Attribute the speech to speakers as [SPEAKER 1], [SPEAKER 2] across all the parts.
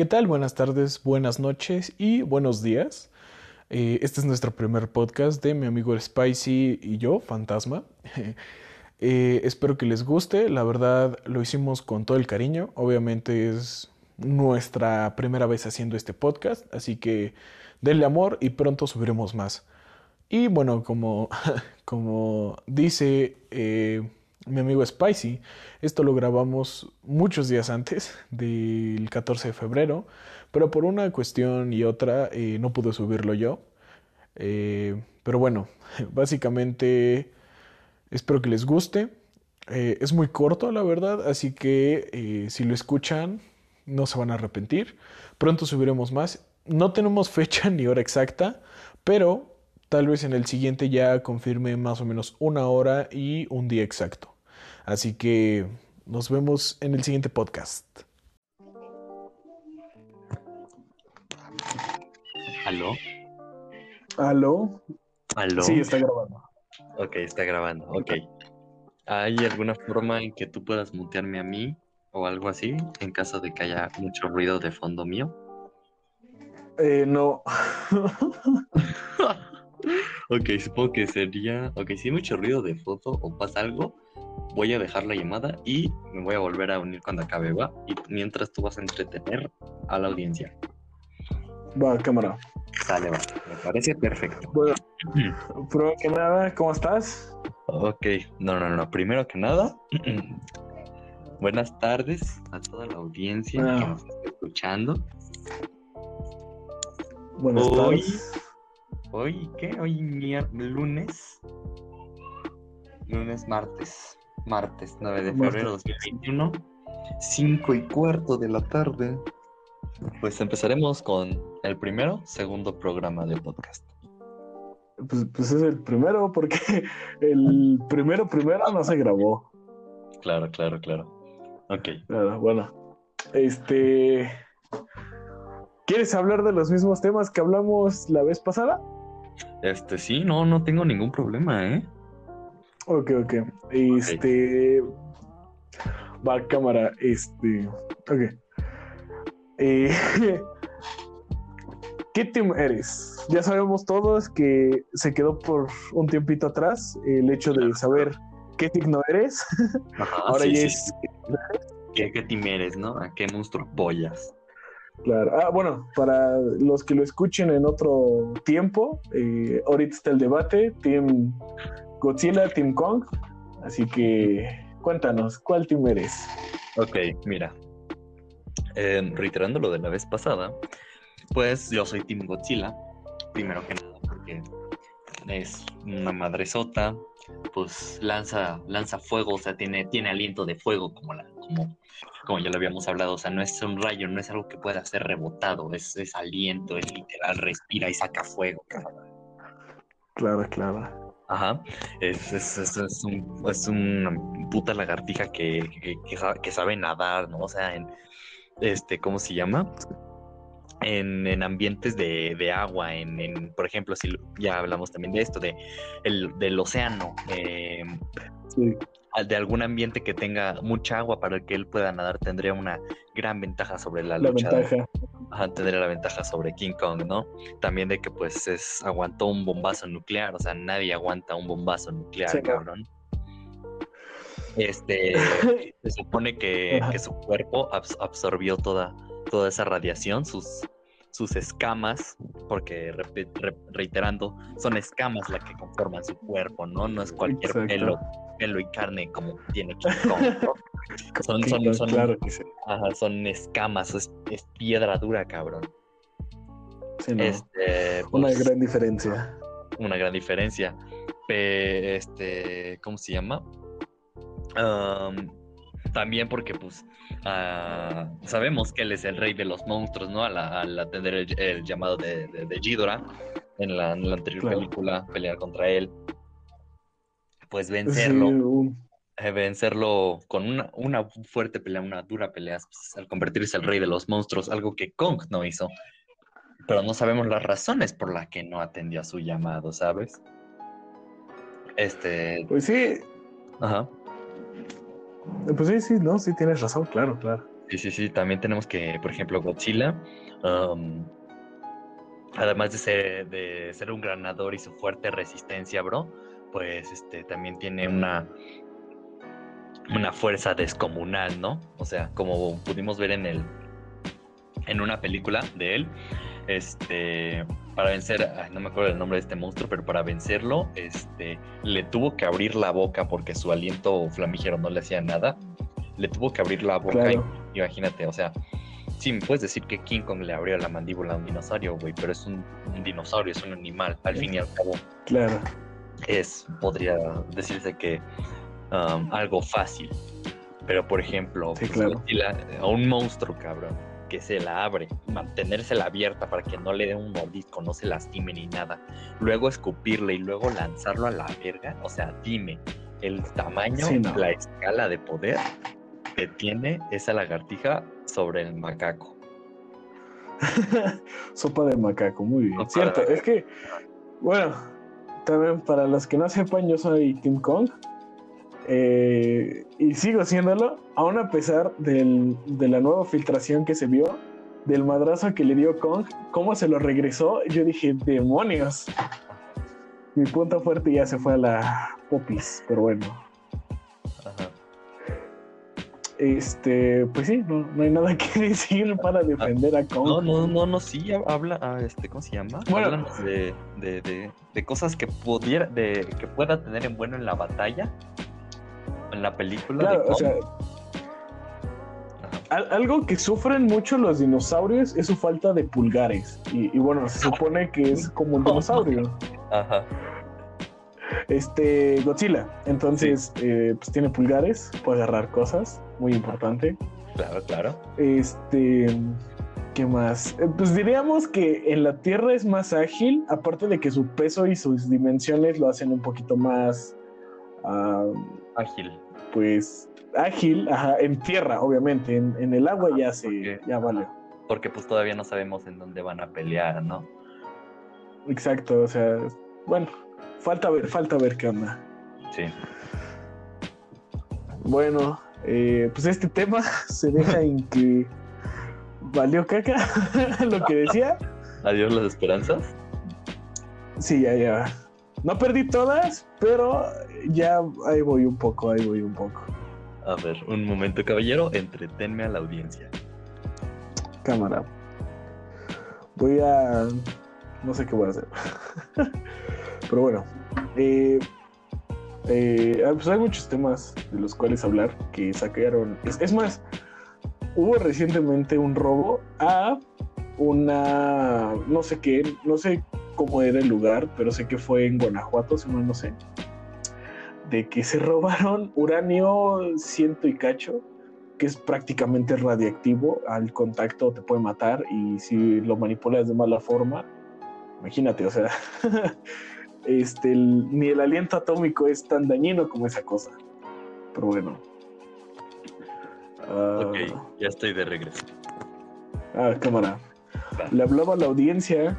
[SPEAKER 1] ¿Qué tal? Buenas tardes, buenas noches y buenos días. Eh, este es nuestro primer podcast de mi amigo Spicy y yo, Fantasma. Eh, espero que les guste, la verdad lo hicimos con todo el cariño, obviamente es nuestra primera vez haciendo este podcast, así que denle amor y pronto subiremos más. Y bueno, como, como dice... Eh, mi amigo Spicy. Esto lo grabamos muchos días antes del 14 de febrero, pero por una cuestión y otra eh, no pude subirlo yo. Eh, pero bueno, básicamente espero que les guste. Eh, es muy corto, la verdad, así que si lo escuchan no se van a arrepentir. Pronto subiremos más. No tenemos fecha ni hora exacta, pero tal vez en el siguiente ya confirme más o menos una hora y un día exacto. Así que nos vemos en el siguiente podcast.
[SPEAKER 2] ¿Aló?
[SPEAKER 1] ¿Aló?
[SPEAKER 2] ¿Aló?
[SPEAKER 1] Sí, está grabando.
[SPEAKER 2] Ok, está grabando, ok. ¿Hay alguna forma en que tú puedas mutearme a mí o algo así en caso de que haya mucho ruido de fondo mío?
[SPEAKER 1] Eh, no.
[SPEAKER 2] ok, supongo que sería. Ok, si hay mucho ruido de foto o pasa algo, voy a dejar la llamada y me voy a volver a unir cuando acabe, ¿va? Y mientras tú vas a entretener a la audiencia.
[SPEAKER 1] Va, cámara.
[SPEAKER 2] Sale, va. Me parece perfecto.
[SPEAKER 1] Bueno, primero que nada, ¿cómo estás?
[SPEAKER 2] Ok, no, no, no. Primero que nada, buenas tardes a toda la audiencia que
[SPEAKER 1] Ah.
[SPEAKER 2] nos está escuchando.
[SPEAKER 1] Buenas
[SPEAKER 2] Hoy-
[SPEAKER 1] tardes.
[SPEAKER 2] Hoy, ¿qué? Hoy lunes. Lunes, martes. Martes 9 de febrero de 2021. 5 y cuarto de la tarde. Pues empezaremos con el primero, segundo programa de podcast.
[SPEAKER 1] Pues, pues es el primero, porque el primero, primero no se grabó.
[SPEAKER 2] Claro, claro, claro. Ok.
[SPEAKER 1] Claro, bueno. Este. ¿Quieres hablar de los mismos temas que hablamos la vez pasada?
[SPEAKER 2] Este, sí, no, no tengo ningún problema, ¿eh?
[SPEAKER 1] Ok, ok. Este. Va, cámara. Este. Ok. Eh, ¿Qué team eres? Ya sabemos todos que se quedó por un tiempito atrás el hecho de saber qué signo eres.
[SPEAKER 2] Ajá,
[SPEAKER 1] Ahora
[SPEAKER 2] sí,
[SPEAKER 1] ya es.
[SPEAKER 2] sí. ¿Qué, qué team eres, no? ¿A qué monstruo apoyas?
[SPEAKER 1] Claro. Ah, bueno, para los que lo escuchen en otro tiempo, eh, ahorita está el debate: Team Godzilla, Team Kong. Así que cuéntanos, ¿cuál team eres?
[SPEAKER 2] Ok, mira. Eh, reiterando lo de la vez pasada, pues yo soy Team Godzilla, primero que nada, porque es una madresota, pues lanza, lanza fuego, o sea, tiene, tiene aliento de fuego, como, la, como, como ya lo habíamos hablado, o sea, no es un rayo, no es algo que pueda ser rebotado, es, es aliento, es literal, respira y saca fuego, cabrón.
[SPEAKER 1] Claro, claro.
[SPEAKER 2] Ajá, es, es, es, un, es una puta lagartija que, que, que sa- que sabe nadar, ¿no? O sea, en, este, ¿cómo se llama? En, en ambientes de, de agua, en, en, por ejemplo, si ya hablamos también de esto, de el, del océano, eh,
[SPEAKER 1] Sí.
[SPEAKER 2] Al- de algún ambiente que tenga mucha agua para que él pueda nadar, tendría una gran ventaja sobre la,
[SPEAKER 1] La
[SPEAKER 2] lucha.
[SPEAKER 1] ventaja.
[SPEAKER 2] Ajá, tendría la ventaja sobre King Kong, ¿no? También de que pues es, aguantó un bombazo nuclear, o sea, nadie aguanta un bombazo nuclear,
[SPEAKER 1] Sí,
[SPEAKER 2] cabrón. Este, se supone que, su cuerpo abs- absorbió toda, toda esa radiación, sus, sus escamas, porque re- reiterando, son escamas las que conforman su cuerpo, ¿no? No es cualquier
[SPEAKER 1] Exacto.
[SPEAKER 2] pelo, pelo y carne como tiene King Kong, ¿no? Son- son-
[SPEAKER 1] Claro,
[SPEAKER 2] son-
[SPEAKER 1] claro que sí.
[SPEAKER 2] Ajá, son escamas, es, es piedra dura, cabrón.
[SPEAKER 1] Sí, no.
[SPEAKER 2] Este,
[SPEAKER 1] Una
[SPEAKER 2] pues,
[SPEAKER 1] gran diferencia.
[SPEAKER 2] una gran diferencia. Pe- este, ¿cómo se llama? Am, también porque, pues, ah, sabemos que él es el rey de los monstruos, ¿no? Al, al atender el, el llamado de, de, de Ghidorah en la, en la anterior
[SPEAKER 1] Claro.
[SPEAKER 2] película, pelear contra él. Pues vencerlo,
[SPEAKER 1] un-
[SPEAKER 2] eh, vencerlo con una, una fuerte pelea, una dura pelea, pues, al convertirse el rey de los monstruos, algo que Kong no hizo. Pero no sabemos las razones por las que no atendió a su llamado, ¿sabes? Este,
[SPEAKER 1] Pues sí,
[SPEAKER 2] ajá.
[SPEAKER 1] Pues sí, sí, no, sí tienes razón, claro, claro.
[SPEAKER 2] Sí, sí, sí. También tenemos que, por ejemplo, Godzilla. um, además de ser, de ser un granador y su fuerte resistencia, bro, pues este también tiene una, una fuerza descomunal, ¿no? O sea, como pudimos ver en el en una película de él, este para vencer, ay, no me acuerdo el nombre de este monstruo, pero para vencerlo, este le tuvo que abrir la boca porque su aliento flamígero no le hacía nada. Le tuvo que abrir la boca,
[SPEAKER 1] Claro.
[SPEAKER 2] y- imagínate, o sea, sí, me puedes decir que King Kong le abrió la mandíbula a un dinosaurio, güey, pero es un, un dinosaurio, es un animal, al fin y al cabo
[SPEAKER 1] Claro.
[SPEAKER 2] es, podría decirse que um, algo fácil. Pero, por ejemplo,
[SPEAKER 1] Sí,
[SPEAKER 2] pues,
[SPEAKER 1] claro.
[SPEAKER 2] A un monstruo, cabrón, que se la abre, mantenérsela abierta para que no le dé un mordisco, no se lastime ni nada. Luego escupirle y luego lanzarlo a la verga. O sea, dime, el tamaño,
[SPEAKER 1] Sí, no.
[SPEAKER 2] la escala de poder que tiene esa lagartija sobre el macaco.
[SPEAKER 1] Sopa de macaco, muy bien.
[SPEAKER 2] Sopa
[SPEAKER 1] Cierto, es que, bueno, también para los que no sepan, yo soy Team Kong. Eh, y sigo siéndolo, aún a pesar del- de la nueva filtración que se vio, del madrazo que le dio Kong, cómo se lo regresó, yo dije, demonios. Mi punto fuerte ya se fue a la popis, pero bueno.
[SPEAKER 2] Ajá.
[SPEAKER 1] Este, pues sí, no, no hay nada que decir para defender a Kong.
[SPEAKER 2] No, no, no, no, sí, hab- habla, ah, este, ¿cómo se llama?
[SPEAKER 1] Bueno.
[SPEAKER 2] De, de, de, de cosas que pudiera, de, que pueda tener en bueno en la batalla, la película.
[SPEAKER 1] Claro,
[SPEAKER 2] de
[SPEAKER 1] o
[SPEAKER 2] Kong.
[SPEAKER 1] sea,
[SPEAKER 2] Ajá.
[SPEAKER 1] Al- algo que sufren mucho los dinosaurios es su falta de pulgares. Y, y bueno, se supone que es como un dinosaurio.
[SPEAKER 2] Ajá.
[SPEAKER 1] Este, Godzilla. Entonces, eh, pues tiene pulgares, puede agarrar cosas, muy importante.
[SPEAKER 2] Claro, claro.
[SPEAKER 1] Este, ¿qué más? Eh, Pues diríamos que en la Tierra es más ágil, aparte de que su peso y sus dimensiones lo hacen un poquito más, ah,
[SPEAKER 2] Ágil.
[SPEAKER 1] pues, ágil. Ajá, en tierra, obviamente. En, en el agua ya se, ya vale.
[SPEAKER 2] Porque pues todavía no sabemos en dónde van a pelear, ¿no?
[SPEAKER 1] Exacto, o sea, bueno, falta ver, falta ver qué onda.
[SPEAKER 2] Sí.
[SPEAKER 1] Bueno, eh, pues este tema se deja en que valió caca lo que decía.
[SPEAKER 2] Adiós las esperanzas.
[SPEAKER 1] Sí, ya, ya. No perdí todas, pero ya ahí voy un poco, ahí voy un poco.
[SPEAKER 2] A ver, un momento, caballero, entretenme a la audiencia.
[SPEAKER 1] Cámara. Voy a... No sé qué voy a hacer. Pero bueno. eh, eh, ah, pues hay muchos temas de los cuales hablar que sacaron. Es, es más, hubo recientemente un robo a una... No sé qué, no sé cómo era el lugar, pero sé que fue en Guanajuato, si mal no sé. De que se robaron uranio ciento y cacho que es prácticamente radiactivo, al contacto te puede matar y si lo manipulas de mala forma, imagínate, o sea, este, el- ni el aliento atómico es tan dañino como esa cosa. Pero bueno. Ah,
[SPEAKER 2] Ok, ya estoy de regreso.
[SPEAKER 1] ah, cámara. Le hablaba a la audiencia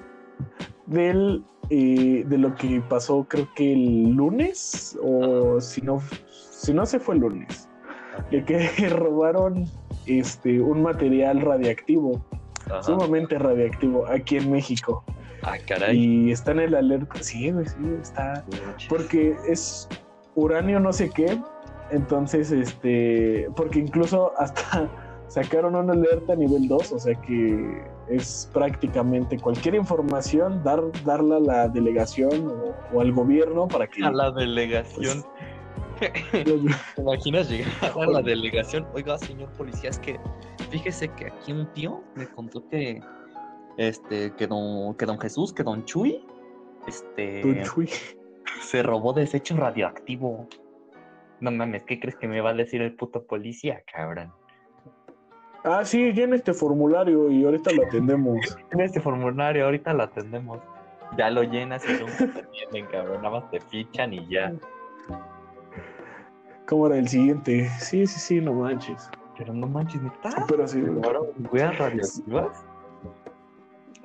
[SPEAKER 1] del, eh, de lo que pasó creo que el lunes, o si no, si no se fue el lunes de que robaron este un material radiactivo,
[SPEAKER 2] Ajá.
[SPEAKER 1] sumamente radiactivo aquí en México.
[SPEAKER 2] Ah, caray.
[SPEAKER 1] Y está en el alerta. Sí, sí, está. Porque es uranio no sé qué. Entonces, este. Porque incluso hasta sacaron una alerta a nivel 2. O sea que es prácticamente cualquier información, dar, darla a la delegación o, o al gobierno para que.
[SPEAKER 2] A la delegación. ¿Te imaginas llegar a la delegación? Oiga, señor policía, es que fíjese que aquí un tío me contó que este que don que don Jesús, que don Chuy este
[SPEAKER 1] Uy,
[SPEAKER 2] se robó desecho radioactivo. No mames, ¿qué crees que me va a decir el puto policía, cabrón?
[SPEAKER 1] Ah, sí, llena este formulario y ahorita lo atendemos.
[SPEAKER 2] En este formulario ahorita lo atendemos. Ya lo llenas y nunca te atienden, cabrón. Nada más te fichan y ya.
[SPEAKER 1] ¿Cómo era el siguiente? Sí, sí, sí, no manches.
[SPEAKER 2] Pero no manches, ¿neta?
[SPEAKER 1] Pero sí,
[SPEAKER 2] ¿Robaron weas radioactivas?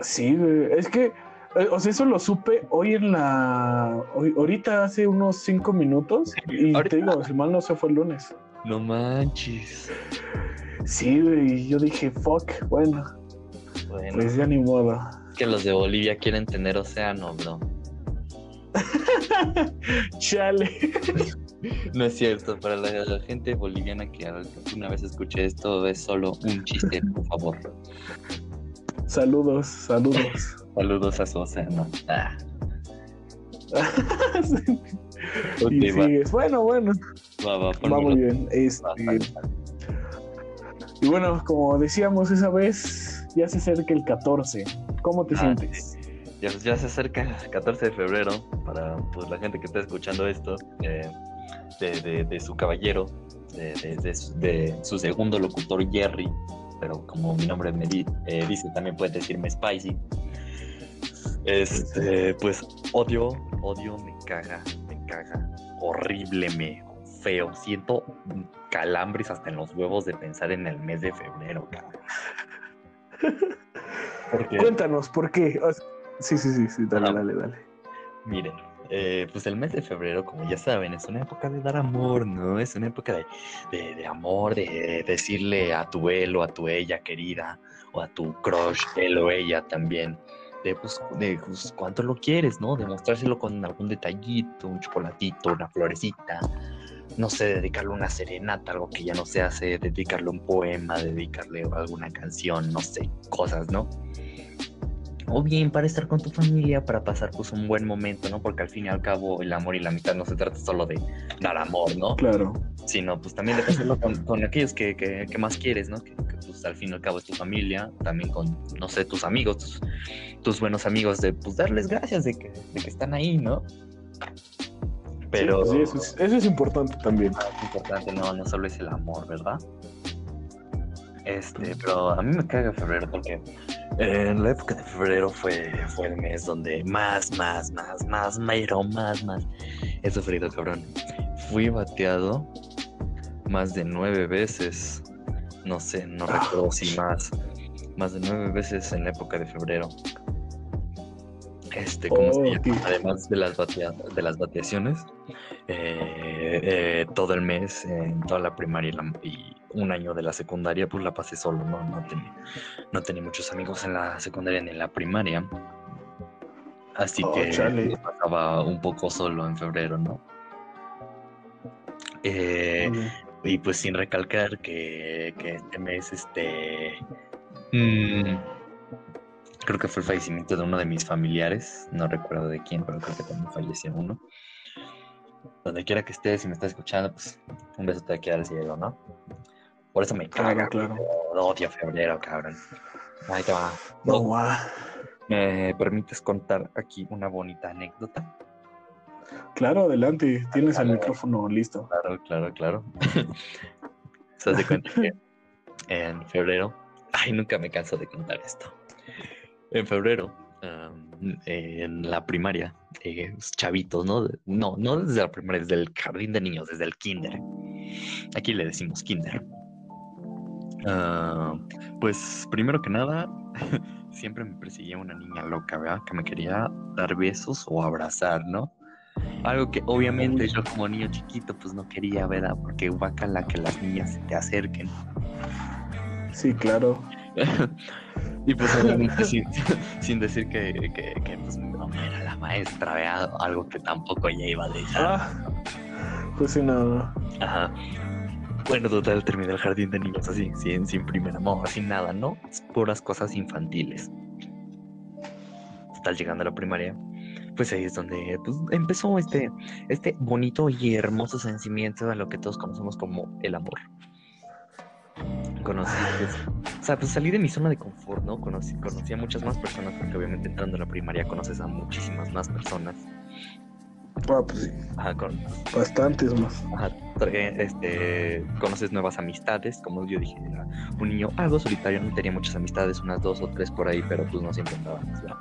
[SPEAKER 1] sí. Es que, eh, o sea, eso lo supe hoy en la. Hoy, ahorita hace unos cinco minutos. Y
[SPEAKER 2] Ahorita.
[SPEAKER 1] te digo, si mal no se fue el lunes.
[SPEAKER 2] No manches.
[SPEAKER 1] Sí, güey, yo dije, fuck, bueno,
[SPEAKER 2] Bueno,
[SPEAKER 1] pues ya ni modo.
[SPEAKER 2] que los de Bolivia quieren tener océano, bro.
[SPEAKER 1] Chale.
[SPEAKER 2] No es cierto, para la, la gente boliviana que alguna vez escuche esto es solo un chiste, por favor.
[SPEAKER 1] Saludos, saludos.
[SPEAKER 2] Saludos a su océano. Ah,
[SPEAKER 1] y sigues. Bueno, bueno,
[SPEAKER 2] va, va,
[SPEAKER 1] va muy bien. Este. Y bueno, como decíamos esa vez, ya se acerca el 14. ¿Cómo te
[SPEAKER 2] Ah,
[SPEAKER 1] sientes?
[SPEAKER 2] Ya, ya se acerca el 14 de febrero para pues, la gente que está escuchando esto, eh, de, de- de su caballero, de, de- su- segundo locutor Jerry, pero como mi nombre me di- eh, dice, también puede decirme Spicy. Este, pues odio, odio, me caga, me caga, horrible, me feo. Siento calambres hasta en los huevos de pensar en el mes de febrero, cabrón. Porque...
[SPEAKER 1] Cuéntanos, ¿por qué? O sea, sí, sí, sí, sí, dale, dale, dale.
[SPEAKER 2] Miren, eh, pues el mes de febrero, como ya saben, es una época de dar amor, ¿no? Es una época de, de- de amor, de decirle a tu él o a tu ella querida, o a tu crush, él o ella también, de, pues, de pues, cuánto lo quieres, ¿no? Demostrárselo con algún detallito, un chocolatito, una florecita, no sé, dedicarle una serenata, algo que ya no se hace, dedicarle un poema, dedicarle alguna canción, no sé, cosas, ¿no? O bien para estar con tu familia, para pasar pues un buen momento, ¿no? Porque al fin y al cabo el amor y la amistad no se trata solo de dar amor, ¿no?
[SPEAKER 1] Claro.
[SPEAKER 2] Sino pues también de pasarlo con, con aquellos que, que- que más quieres, ¿no? Que, que, pues al fin y al cabo es tu familia, también con, no sé, tus amigos, tus, tus buenos amigos, de pues darles gracias de que, de que están ahí, ¿no? Pero
[SPEAKER 1] Sí, sí, eso, es, eso es importante también.
[SPEAKER 2] es importante, no, no solo es el amor, ¿verdad? Este, pero a mí me caga febrero porque eh, en la época de febrero fue, fue el mes donde más, más, más, más, mero, más, más he sufrido, cabrón. Fui bateado más de nueve veces. No sé, no
[SPEAKER 1] Ah,
[SPEAKER 2] recuerdo si más. Más de nueve veces en la época de febrero. Este, como
[SPEAKER 1] Oh,
[SPEAKER 2] se llama? además de las batea- de las bateaciones, eh, eh, todo el mes, en toda la primaria y, la- y un año de la secundaria, pues la pasé solo, ¿no? No tenía, no tenía muchos amigos en la secundaria ni en la primaria. Así
[SPEAKER 1] Oh,
[SPEAKER 2] que
[SPEAKER 1] chale.
[SPEAKER 2] pasaba un poco solo en febrero, ¿no? Eh, y pues sin recalcar que, que este mes, este... mm, creo que fue el fallecimiento de uno de mis familiares, no recuerdo de quién, pero creo que también falleció uno. Donde quiera que estés, si me estás escuchando, pues un beso te aquí al cielo, ¿no? Por eso me caga,
[SPEAKER 1] Claro, claro.
[SPEAKER 2] odio febrero, cabrón. Ahí te va.
[SPEAKER 1] No.
[SPEAKER 2] ¿Me permites contar aquí una bonita anécdota?
[SPEAKER 1] Claro, adelante. Tienes el micrófono listo.
[SPEAKER 2] Claro, claro, claro. Se hace cuenta que en febrero, ay, nunca me canso de contar esto. En febrero, um, en la primaria, eh, chavitos, ¿no? No, no desde la primaria, desde el jardín de niños, desde el kinder. Aquí le decimos kinder. Ah, pues primero que nada, siempre me perseguía una niña loca, ¿verdad? Que me quería dar besos o abrazar, ¿no? Algo que obviamente yo como niño chiquito pues no quería, ¿verdad? Porque guacala que las niñas se te acerquen.
[SPEAKER 1] Sí, claro.
[SPEAKER 2] y pues obviamente sin, sin decir que, que, que, pues no era la maestra, ¿verdad? Algo que tampoco ella iba a dejar.
[SPEAKER 1] Ah, pues sí, no.
[SPEAKER 2] Ajá. Bueno, total, terminé el jardín de niños así, sin, sin primer amor, sin nada, ¿no? Es puras cosas infantiles. Total, llegando a la primaria, pues ahí es donde pues, empezó este, este bonito y hermoso sentimiento de lo que todos conocemos como el amor. Conocí, pues, o sea, pues salí de mi zona de confort, ¿no? Conocí, conocí a muchas más personas, porque obviamente entrando a la primaria conoces a muchísimas más personas.
[SPEAKER 1] Ah, pues sí.
[SPEAKER 2] Ajá, con,
[SPEAKER 1] Bastantes más.
[SPEAKER 2] Ajá, trae, este, conoces nuevas amistades, como yo dije, era un niño algo solitario, no tenía muchas amistades, unas dos o tres por ahí, pero pues no siempre ¿verdad?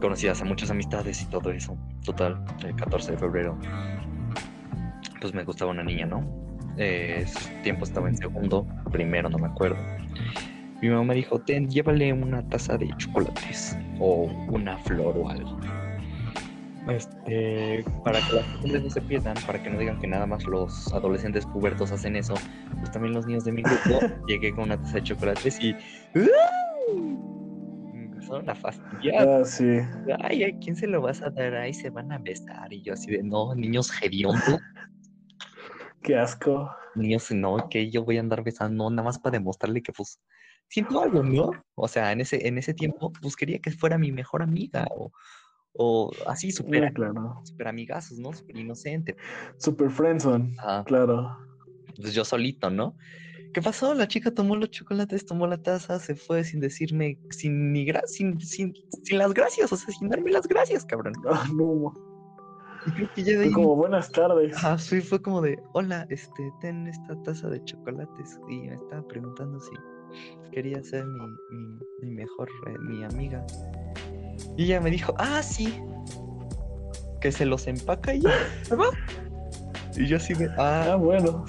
[SPEAKER 2] Conocías a muchas amistades y todo eso. Total, el 14 de febrero, pues me gustaba una niña, ¿no? Eh, ese tiempo estaba en segundo, primero no me acuerdo. Mi mamá me dijo, ten, llévale una taza de chocolates o una flor o algo. este, para que las costumbres no se pierdan, para que no digan que nada más los adolescentes pubertos hacen eso, pues también los niños de mi grupo llegué con una taza de chocolates y me empezaron a fastidiar.
[SPEAKER 1] Ah, sí.
[SPEAKER 2] Ay, ¿a quién se lo vas a dar? Ay, se van a besar. Y yo así de, no, niños hediondos,
[SPEAKER 1] Qué asco.
[SPEAKER 2] niños, no, que yo voy a andar besando, nada más para demostrarle que pues siento algo, ¿no? O sea, en ese, en ese tiempo, pues quería que fuera mi mejor amiga o, o así, súper
[SPEAKER 1] Ah, claro.
[SPEAKER 2] super amigazos, ¿no? Súper inocente.
[SPEAKER 1] Super friendzone.
[SPEAKER 2] Ajá.
[SPEAKER 1] Claro.
[SPEAKER 2] Pues yo solito, ¿no? ¿Qué pasó? La chica tomó los chocolates, tomó la taza, se fue sin decirme, sin ni gra- sin, sin, sin las gracias, o sea, sin darme las gracias, cabrón.
[SPEAKER 1] Ah, no.
[SPEAKER 2] Y creo que ya de
[SPEAKER 1] Fue
[SPEAKER 2] ahí,
[SPEAKER 1] como buenas tardes.
[SPEAKER 2] ajá, sí, fue como de, hola, este, ten esta taza de chocolates. Y me estaba preguntando si quería ser mi, mi, mi mejor, eh, mi amiga. Y ella me dijo, ah, sí, que se los empaca y ya. Y yo así de,
[SPEAKER 1] Ah,
[SPEAKER 2] ah,
[SPEAKER 1] bueno.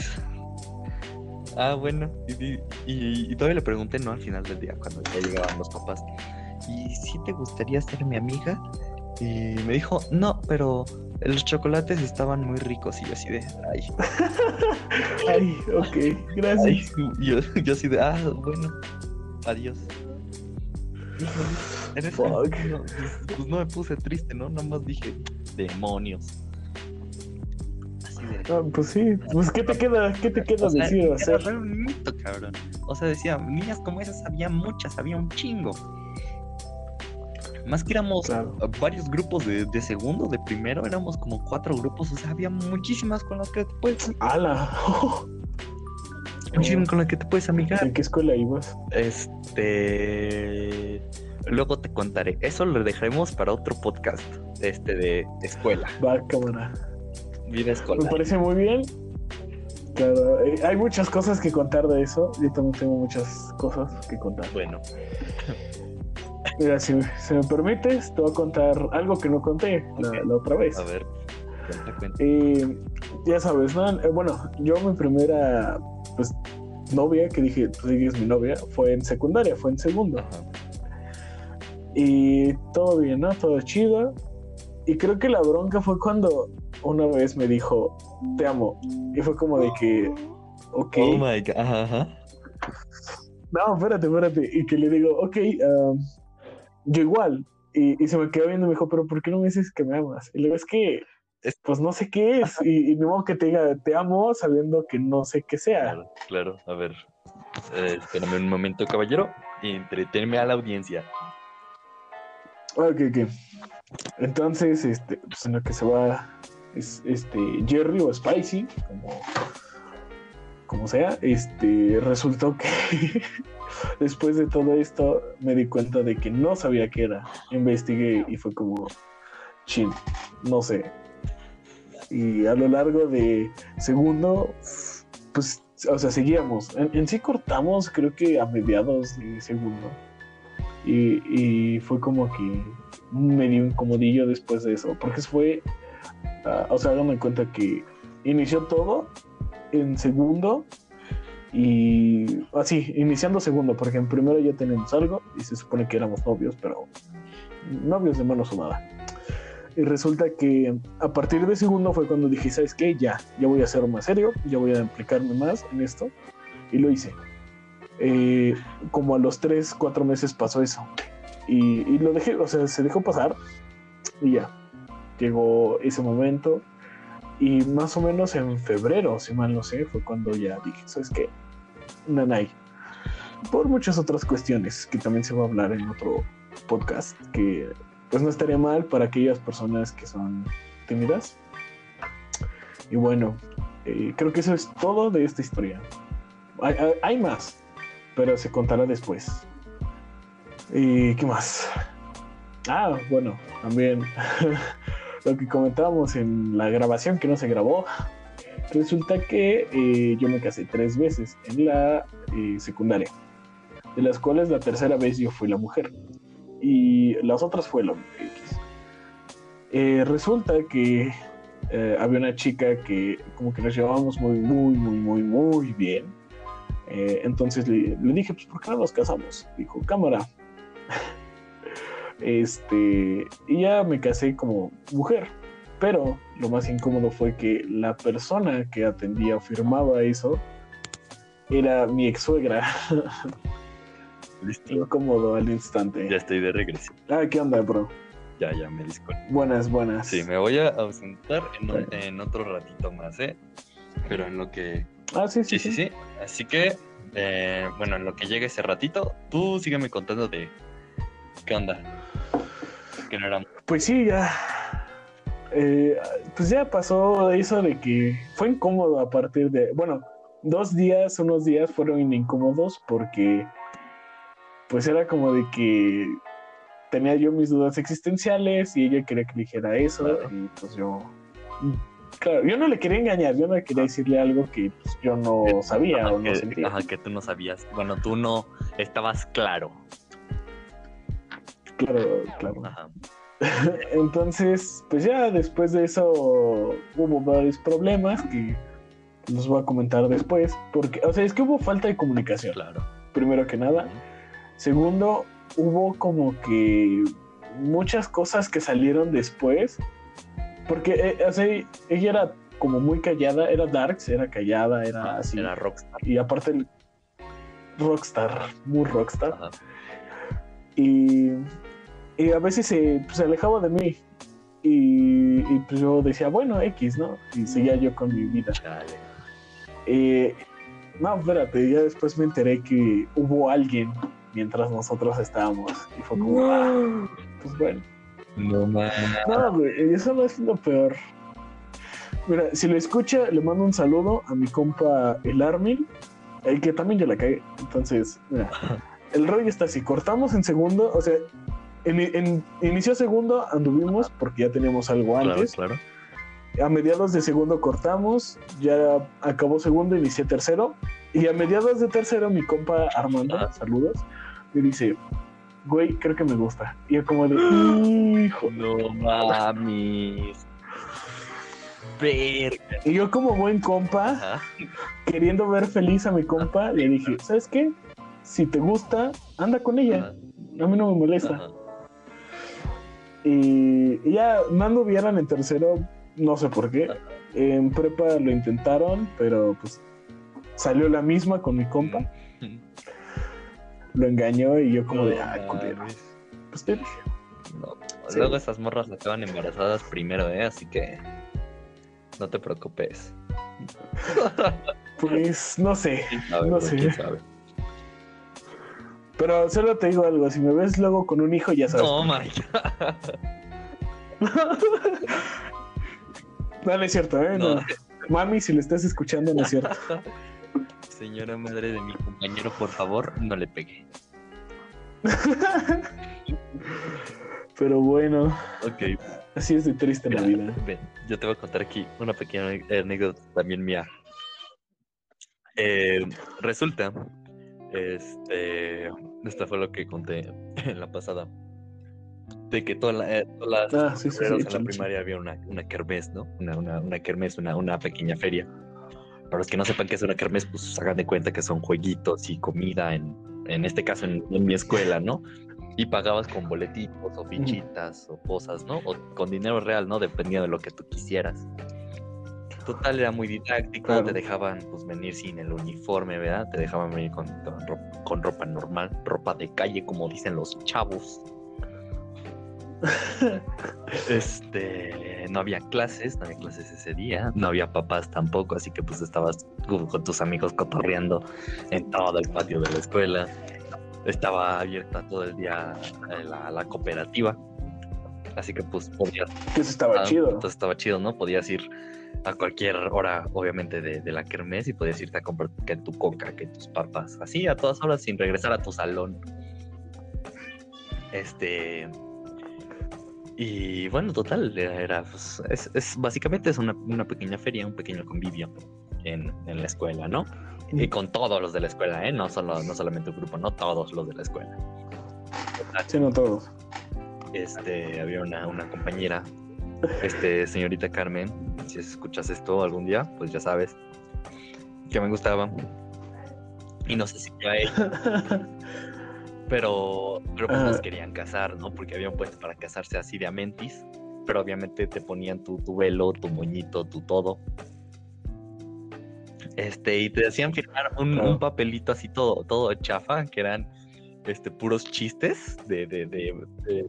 [SPEAKER 2] Ah, bueno. Y, y- y- y todavía le pregunté, ¿no? Al final del día, cuando ya llegaban los papás. ¿Y si te gustaría ser mi amiga? Y me dijo, no, pero los chocolates estaban muy ricos. Y yo así de, ay,
[SPEAKER 1] Ay, ok. Gracias.
[SPEAKER 2] Yo, yo así de, ah, bueno, adiós. En ese
[SPEAKER 1] Fuck.
[SPEAKER 2] no, pues, pues no me puse triste, ¿no? Nada más dije, demonios. Así de,
[SPEAKER 1] Ah, pues sí. Pues, ¿qué te queda? ¿Qué te queda
[SPEAKER 2] O
[SPEAKER 1] decir hacer?
[SPEAKER 2] re un mito, cabrón. O sea, decía, niñas como esas había muchas, había un chingo. Más que éramos
[SPEAKER 1] Claro.
[SPEAKER 2] varios grupos de, de segundo, de primero, éramos como cuatro grupos, o sea, había muchísimas con las que te puedes,
[SPEAKER 1] ¡Hala!
[SPEAKER 2] muchísimas con las que te puedes amigar.
[SPEAKER 1] ¿En qué escuela ibas?
[SPEAKER 2] Este, luego te contaré. Eso lo dejaremos para otro podcast, este de escuela,
[SPEAKER 1] Va, cámara.
[SPEAKER 2] vida
[SPEAKER 1] Me
[SPEAKER 2] escolar.
[SPEAKER 1] parece muy bien. Claro, eh, hay muchas cosas que contar de eso. Yo también tengo muchas cosas que contar.
[SPEAKER 2] Bueno,
[SPEAKER 1] Mira, si, si me permites, te voy a contar algo que no conté la, otra vez.
[SPEAKER 2] a ver, cuenta, cuenta.
[SPEAKER 1] Eh, ya sabes, ¿no? Eh, bueno, yo mi primera pues, novia, que dije, pues ella es mi novia, fue en secundaria, fue en segundo.
[SPEAKER 2] Ajá.
[SPEAKER 1] Y todo bien, ¿no? Todo chido. Y creo que la bronca fue cuando una vez me dijo, te amo. Y fue como de que, ok.
[SPEAKER 2] Oh my god, ajá, ajá.
[SPEAKER 1] No, espérate, espérate. Y que le digo, ok, um, yo igual. Y, y se me quedó viendo y me dijo, pero ¿por qué no me dices que me amas? Y le digo, es que,
[SPEAKER 2] Es-
[SPEAKER 1] pues no sé qué es. Y, y ni modo que te diga, te amo, sabiendo que no sé qué sea.
[SPEAKER 2] Claro, claro. A ver, eh, espérame un momento, caballero. Y entretenme a la audiencia.
[SPEAKER 1] Ok, ok. Entonces, este, pues en lo que se va es este Jerry o Spicy, como, como sea, este, resultó que después de todo esto me di cuenta de que no sabía qué era. Investigué y fue como, chin, no sé. Y a lo largo de segundo, pues, o sea, seguíamos. En, sí cortamos, creo que a mediados de segundo. Y, y fue como que medio incomodillo después de eso, porque fue, ah, o sea, háganme cuenta que inició todo en segundo y así, iniciando segundo, porque en primero ya teníamos algo y se supone que éramos novios, pero novios de mano sudada. Y resulta que a partir de segundo fue cuando dije, ¿sabes qué? Ya, ya voy a ser más serio, ya voy a implicarme más en esto. Y lo hice. Eh, como a los 3, 4 meses pasó eso. Y, y lo dejé, o sea, se dejó pasar y ya. Llegó ese momento y más o menos en febrero, si mal no sé, fue cuando ya dije, ¿sabes qué? Nanay. Por muchas otras cuestiones que también se va a hablar en otro podcast, que pues no estaría mal para aquellas personas que son tímidas. Y bueno, eh, creo que eso es todo de esta historia. Hay, hay- hay más, pero se contará después. ¿Y qué más? Ah, bueno, también lo que comentábamos en la grabación que no se grabó. Resulta que eh, yo me casé tres veces en la eh, secundaria, de las cuales la tercera vez yo fui la mujer y las otras fue el hombre. X. Eh, resulta que eh, había una chica que como que nos llevábamos muy, muy, muy, muy, muy bien. Eh, entonces le, le dije, pues, ¿por qué no nos casamos? Dijo, cámara. Este, y ya me casé como mujer. Pero lo más incómodo fue que la persona que atendía o firmaba eso era mi ex suegra.
[SPEAKER 2] Listo.
[SPEAKER 1] Incómodo al instante.
[SPEAKER 2] Ya estoy de regreso.
[SPEAKER 1] Ah, ¿qué onda, bro?
[SPEAKER 2] Ya, ya me disculpo.
[SPEAKER 1] Buenas, buenas.
[SPEAKER 2] Sí, me voy a ausentar en, otro ratito más, ¿eh? Pero en lo que...
[SPEAKER 1] Ah, sí,
[SPEAKER 2] Sí,
[SPEAKER 1] sí,
[SPEAKER 2] sí, sí. Así que, eh, bueno, en lo que llegue ese ratito, tú sígueme contando de... ¿Qué onda? Que no era...
[SPEAKER 1] Pues sí, ya. Eh, pues ya pasó eso de que fue incómodo a partir de. Bueno, dos días, unos días fueron incómodos porque. Pues era como de que tenía yo mis dudas existenciales y ella quería que le dijera eso.
[SPEAKER 2] Claro.
[SPEAKER 1] Y pues yo. Claro, yo no le quería engañar, yo no quería decirle algo que pues, yo no sabía
[SPEAKER 2] Ajá,
[SPEAKER 1] o no
[SPEAKER 2] que,
[SPEAKER 1] sentía.
[SPEAKER 2] ajá, que tú no sabías. Bueno, tú no estabas claro.
[SPEAKER 1] Claro, claro.
[SPEAKER 2] Ajá.
[SPEAKER 1] Entonces, pues ya después de eso hubo varios problemas que los voy a comentar después, porque, o sea, es que hubo falta de comunicación,
[SPEAKER 2] Claro.
[SPEAKER 1] primero que nada. Segundo, hubo como que muchas cosas que salieron después, porque, eh, o sea, ella era como muy callada, era darks, era callada, era así.
[SPEAKER 2] Era rockstar.
[SPEAKER 1] Y aparte, el rockstar, muy rockstar.
[SPEAKER 2] Ajá.
[SPEAKER 1] Y, y a veces se, pues, se alejaba de mí. Y, y, pues yo decía, bueno, X, ¿no? Y seguía yo con mi vida. Eh, no, espérate, ya después me enteré que hubo alguien mientras nosotros estábamos. Y fue como, ah, pues bueno.
[SPEAKER 2] No mames.
[SPEAKER 1] No, güey, eso no es lo peor. Mira, si lo escucha, le mando un saludo a mi compa el Armin, el que también yo la cagué. Entonces, mira, el rollo está así, cortamos en segundo, o sea, en, en- inició segundo, anduvimos porque ya teníamos algo antes.
[SPEAKER 2] claro.
[SPEAKER 1] A mediados de segundo cortamos, ya acabó segundo, inicié tercero. Y a mediados de tercero, mi compa Armando,
[SPEAKER 2] Ajá.
[SPEAKER 1] saludos, me dice, güey, creo que me gusta. Y yo como de, hijo.
[SPEAKER 2] No mames.
[SPEAKER 1] Y yo como buen compa,
[SPEAKER 2] Ajá.
[SPEAKER 1] queriendo ver feliz a mi compa, le dije, ¿sabes qué? Si te gusta, anda con ella. A mí no me molesta.
[SPEAKER 2] Ajá.
[SPEAKER 1] Y, ya no anduvieran en tercero, no sé por qué. En prepa lo intentaron, pero pues salió la misma con mi compa. Lo engañó y yo como de, ah, culero. Pues te dije.
[SPEAKER 2] No.
[SPEAKER 1] Sí.
[SPEAKER 2] Luego esas morras acaban embarazadas primero, ¿eh? Así que no te preocupes.
[SPEAKER 1] Pues no sé.
[SPEAKER 2] ¿Quién sabe,
[SPEAKER 1] No sé.
[SPEAKER 2] ¿Quién sabe?
[SPEAKER 1] Pero solo te digo algo, si me ves luego con un hijo, ya sabes.
[SPEAKER 2] No, my God.
[SPEAKER 1] No, no es cierto, ¿eh? No.
[SPEAKER 2] No.
[SPEAKER 1] Mami, si lo estás escuchando, no es cierto.
[SPEAKER 2] Señora madre de mi compañero, por favor, no le pegue.
[SPEAKER 1] Pero bueno,
[SPEAKER 2] Ok.
[SPEAKER 1] así es de triste la vida.
[SPEAKER 2] Ven, yo te voy a contar aquí una pequeña anécdota también mía. Eh, resulta, este, esto fue lo que conté en la pasada, de que toda la- eh, todas las
[SPEAKER 1] Ah, sí, sí, sí,
[SPEAKER 2] en la primaria había una, una kermés, ¿no? Una, una, una kermés, una, una pequeña feria. Para los que no sepan qué es una kermés, pues hagan de cuenta que son jueguitos y comida, en, en este caso en, en mi escuela, ¿no? Y pagabas con boletitos o fichitas o cosas, ¿no? O con dinero real, ¿no? Dependiendo de lo que tú quisieras. Total, era muy didáctico,
[SPEAKER 1] Claro.
[SPEAKER 2] te dejaban pues venir sin el uniforme, ¿verdad? Te dejaban venir con, con ro- con ropa normal, ropa de calle, como dicen los chavos. Este, no había clases, no había clases ese día, no había papás tampoco, así que pues estabas con tus amigos cotorreando en todo el patio de la escuela. Estaba abierta todo el día la, la cooperativa, así que pues podías
[SPEAKER 1] eso estaba
[SPEAKER 2] Ah,
[SPEAKER 1] chido.
[SPEAKER 2] Entonces estaba chido, ¿no? Podías ir a cualquier hora, obviamente, de, de la kermés y podías irte a comprar que tu coca, que tus papas, así a todas horas sin regresar a tu salón. Este. Y bueno, total, era. pues, es, es- básicamente es una, una pequeña feria, un pequeño convivio en, en la escuela, ¿no? Y con todos los de la escuela, ¿eh? No, solo, no solamente un grupo, no todos los de la escuela.
[SPEAKER 1] Sí, no todos.
[SPEAKER 2] este, había una, una compañera, este, señorita Carmen, si escuchas esto algún día, pues ya sabes, que me gustaba. Y no sé si fue a ella, Pero, pero pues nos querían casar, ¿no? Porque habían puesto para casarse así de amentis. Pero obviamente te ponían tu, tu velo, tu moñito, tu todo. Este, y te hacían firmar un, un papelito así todo, todo chafa, que eran este, puros chistes de, de, de, de-.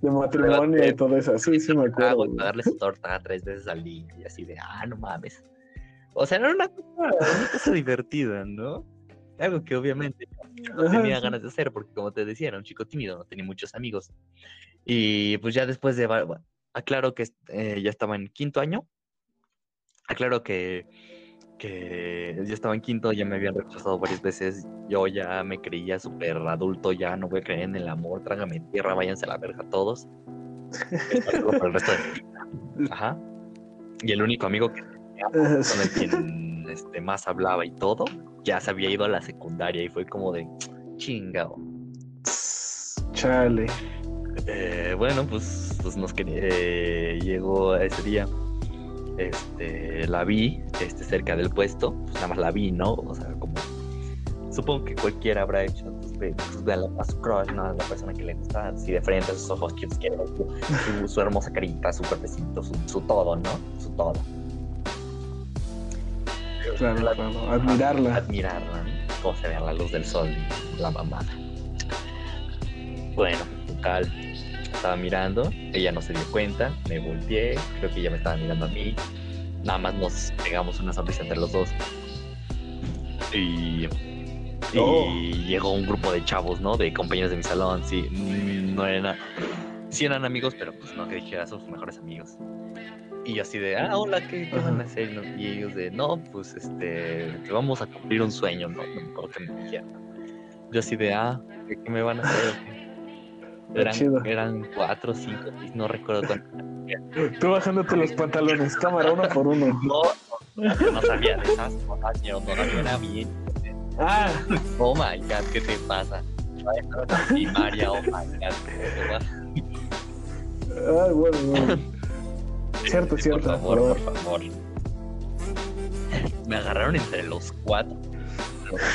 [SPEAKER 2] De
[SPEAKER 1] matrimonio y todo eso. Sí, sí me
[SPEAKER 2] Ah,
[SPEAKER 1] acuerdo.
[SPEAKER 2] güey, pagarle su torta tres veces al día y así de, ah, no mames. O sea, era una cosa, una cosa divertida, ¿no? Algo que obviamente no tenía ganas de hacer porque, como te decía, era un chico tímido, no tenía muchos amigos. Y pues ya después de, va- aclaro que eh, ya estaba en quinto año, aclaro que, que ya estaba en quinto, ya me habían rechazado varias veces, yo ya me creía súper adulto, ya no voy a creer en el amor, trágame tierra, váyanse a la verga todos. Esto por el resto de mi vida. Ajá. Y el único amigo que con el quien este, más hablaba y todo, ya se había ido a la secundaria y fue como de chingado.
[SPEAKER 1] Chale.
[SPEAKER 2] Eh, bueno, pues, pues nos quería, eh, llegó ese día. Este, la vi este, cerca del puesto, pues nada más la vi, ¿no? O sea, como supongo que cualquiera habrá hecho, pues ve, pues, a, la, a su crush, ¿no? A la persona que le gusta, así de frente, sus ojos que su, su hermosa carita, su cuerpecito, su, su todo, ¿no? Su todo.
[SPEAKER 1] Claro, claro. Admirarla.
[SPEAKER 2] admirarla, ¿no? Cómo se ve a la luz del sol y la mamada. Bueno, total, estaba mirando, ella no se dio cuenta, me volteé, creo que ella me estaba mirando a mí, nada más nos pegamos una sonrisa entre los dos. Y, y
[SPEAKER 1] Oh.
[SPEAKER 2] llegó un grupo de chavos, ¿no? De compañeros de mi salón, sí, no eran, sí eran amigos, pero pues no que dijera sus mejores amigos. Y yo así de, ah, hola, ¿qué, qué van a hacer? Y ellos de, no, pues este, que vamos a cumplir un sueño, ¿no? No me acuerdo que me dijeron. Yo así de, ah, ¿qué, qué me van a hacer? O qué?".
[SPEAKER 1] Qué
[SPEAKER 2] Eran,
[SPEAKER 1] chido.
[SPEAKER 2] eran cuatro, cinco, seis, no recuerdo cuánto.
[SPEAKER 1] Tú bajándote los pantalones, cámara uno por uno.
[SPEAKER 2] No, no sabía de esas cosas, yo todavía era bien.
[SPEAKER 1] Ah,
[SPEAKER 2] Oh my god, ¿qué te pasa? Primaria, oh my god, ¿qué te pasa?
[SPEAKER 1] ah, bueno, bueno. Cierto,
[SPEAKER 2] Por
[SPEAKER 1] cierto.
[SPEAKER 2] favor, por favor. Me agarraron entre los cuatro.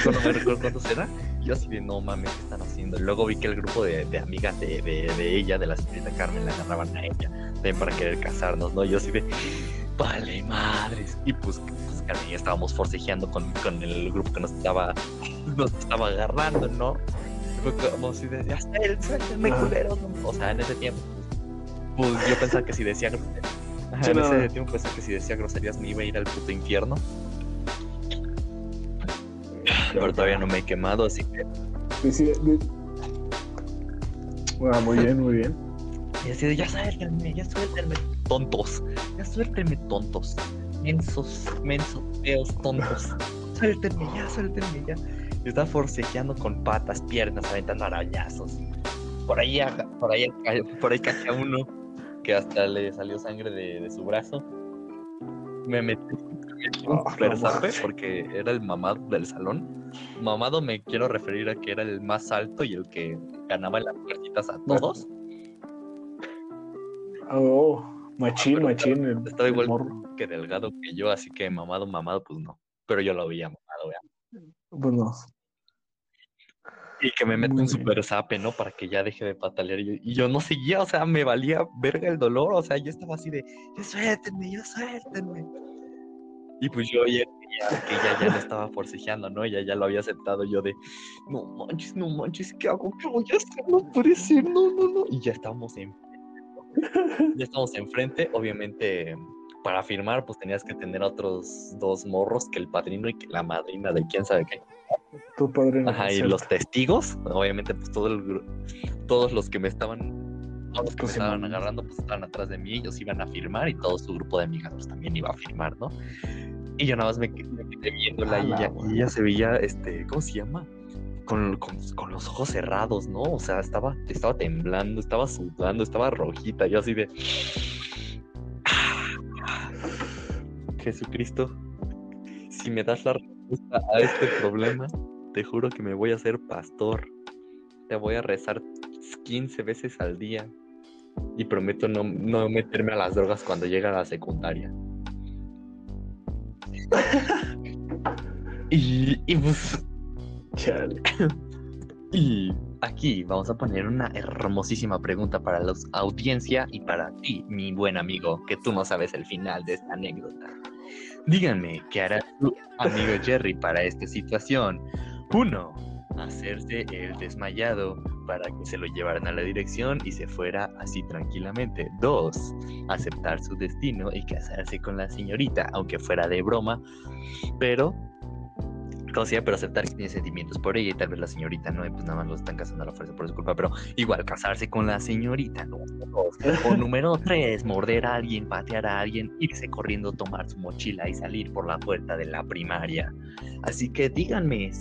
[SPEAKER 2] No me recuerdo cuántos eran. Yo así de no mames, ¿qué están haciendo? Luego vi que el grupo de, de amigas de, de, de ella, de la señorita Carmen, la agarraban a ella. También para querer casarnos, ¿no? Yo así de vale madres. Y pues, pues Carmen y estábamos forcejeando con, con el grupo que nos estaba, nos estaba agarrando, ¿no? Como así de, ya está, el
[SPEAKER 1] Ajá.
[SPEAKER 2] culeros. ¿no? O sea, en ese tiempo, pues yo pensaba que si decía
[SPEAKER 1] Sí,
[SPEAKER 2] en
[SPEAKER 1] no.
[SPEAKER 2] ese tiempo pensé que si decía groserías me iba a ir al puto infierno. Pero todavía no me he quemado, así que.
[SPEAKER 1] Ah, muy bien, muy bien.
[SPEAKER 2] Y así de, ya suéltenme, ya suéltenme, tontos. Ya suéltenme, tontos. Mensos, mensos, feos, tontos. Suéltenme, ya, suéltenme, ya. Y estaba forcejeando con patas, piernas, aventando arañazos. Por ahí, por ahí, por ahí a uno que hasta le salió sangre de, de su brazo. Me metí me metí un super
[SPEAKER 1] no
[SPEAKER 2] porque era el mamado del salón. Mamado me quiero referir a que era el más alto y el que ganaba las puertitas a todos.
[SPEAKER 1] Oh, machín, machín.
[SPEAKER 2] Estaba
[SPEAKER 1] el
[SPEAKER 2] igual
[SPEAKER 1] morro.
[SPEAKER 2] que delgado que yo, así que mamado, mamado, pues no. Pero yo lo veía mamado, vea.
[SPEAKER 1] Pues no.
[SPEAKER 2] Y que me mete un super zape, ¿no? Para que ya deje de patalear. Y yo, y yo no seguía, o sea, me valía verga el dolor. O sea, yo estaba así de, ya suéltenme, ya suéltenme. Y pues yo ya veía que ella ya lo estaba forcejeando, ¿no? Ella ya lo había aceptado. Yo de, no manches, no manches, ¿qué hago? ¿Qué voy a hacer? No puede ser, no, no, no. Y ya estábamos en ya estamos enfrente, obviamente para firmar pues tenías que tener otros dos morros que el padrino y que la madrina de quién sabe qué.
[SPEAKER 1] Tu padrino.
[SPEAKER 2] Ajá, y los testigos, obviamente pues todo el todos los que me estaban todos los que me
[SPEAKER 1] Pues,
[SPEAKER 2] estaban agarrando pues estaban atrás de mí, ellos iban a firmar y todo su grupo de amigas pues también iba a firmar, ¿no? Y yo nada más me, me quedé viéndola y
[SPEAKER 1] la
[SPEAKER 2] ella,
[SPEAKER 1] madre.
[SPEAKER 2] y ella se veía, este, ¿cómo se llama? Con, con, con los ojos cerrados, ¿no? O sea, estaba, estaba temblando, estaba sudando, estaba rojita, yo así de... Jesucristo, si me das la respuesta a este problema, te juro que me voy a hacer pastor. Te voy a rezar 15 veces al día. Y prometo no, no meterme a las drogas cuando llegue a la secundaria. Y, y pues
[SPEAKER 1] Chale.
[SPEAKER 2] Y aquí vamos a poner una hermosísima pregunta para la audiencia y para ti, mi buen amigo, que tú no sabes el final de esta anécdota. Díganme, ¿qué hará tu amigo Jerry para esta situación? Uno, hacerse el desmayado para que se lo llevaran a la dirección y se fuera así tranquilamente. Dos, aceptar su destino y casarse con la señorita, aunque fuera de broma, pero sea, pero aceptar que tiene sentimientos por ella y tal vez la señorita no, pues nada más lo están casando a la fuerza por su culpa, pero igual casarse con la señorita, ¿no? O número tres, morder a alguien, patear a alguien, irse corriendo, tomar su mochila y salir por la puerta de la primaria. Así que díganme,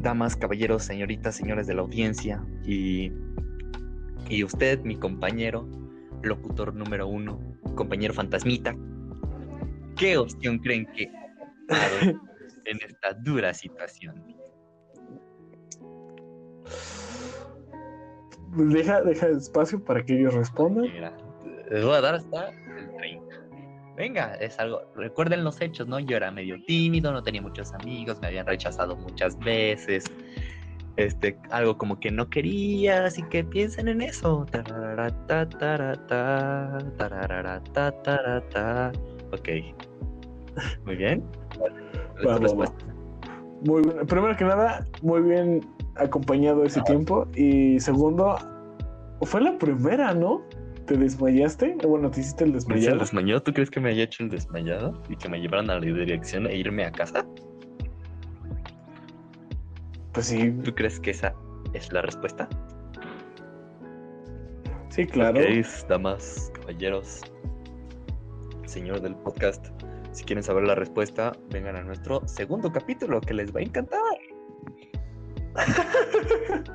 [SPEAKER 2] damas, caballeros, señoritas, señores de la audiencia, y, y usted, mi compañero, locutor número uno, compañero fantasmita, ¿qué opción creen que en esta dura situación?
[SPEAKER 1] Deja, deja espacio para que ellos respondan.
[SPEAKER 2] les voy a dar hasta el 30. Venga, es algo. Recuerden los hechos, ¿no? Yo era medio tímido, no tenía muchos amigos, me habían rechazado muchas veces. Este, algo como que no quería, así que piensen en eso. Ok. Muy bien.
[SPEAKER 1] Muy bien. Primero que nada, muy bien acompañado ese tiempo. Y segundo, fue la primera, ¿no? ¿Te desmayaste? Bueno, te hiciste el desmayado.
[SPEAKER 2] el desmayado? ¿Tú crees que me haya hecho el desmayado y que me llevaran a la dirección e irme a casa?
[SPEAKER 1] Pues sí.
[SPEAKER 2] ¿Tú crees que esa es la respuesta?
[SPEAKER 1] Sí, claro.
[SPEAKER 2] Ok, damas, caballeros, señor del podcast. Si quieren saber la respuesta, vengan a nuestro segundo capítulo que les va a encantar.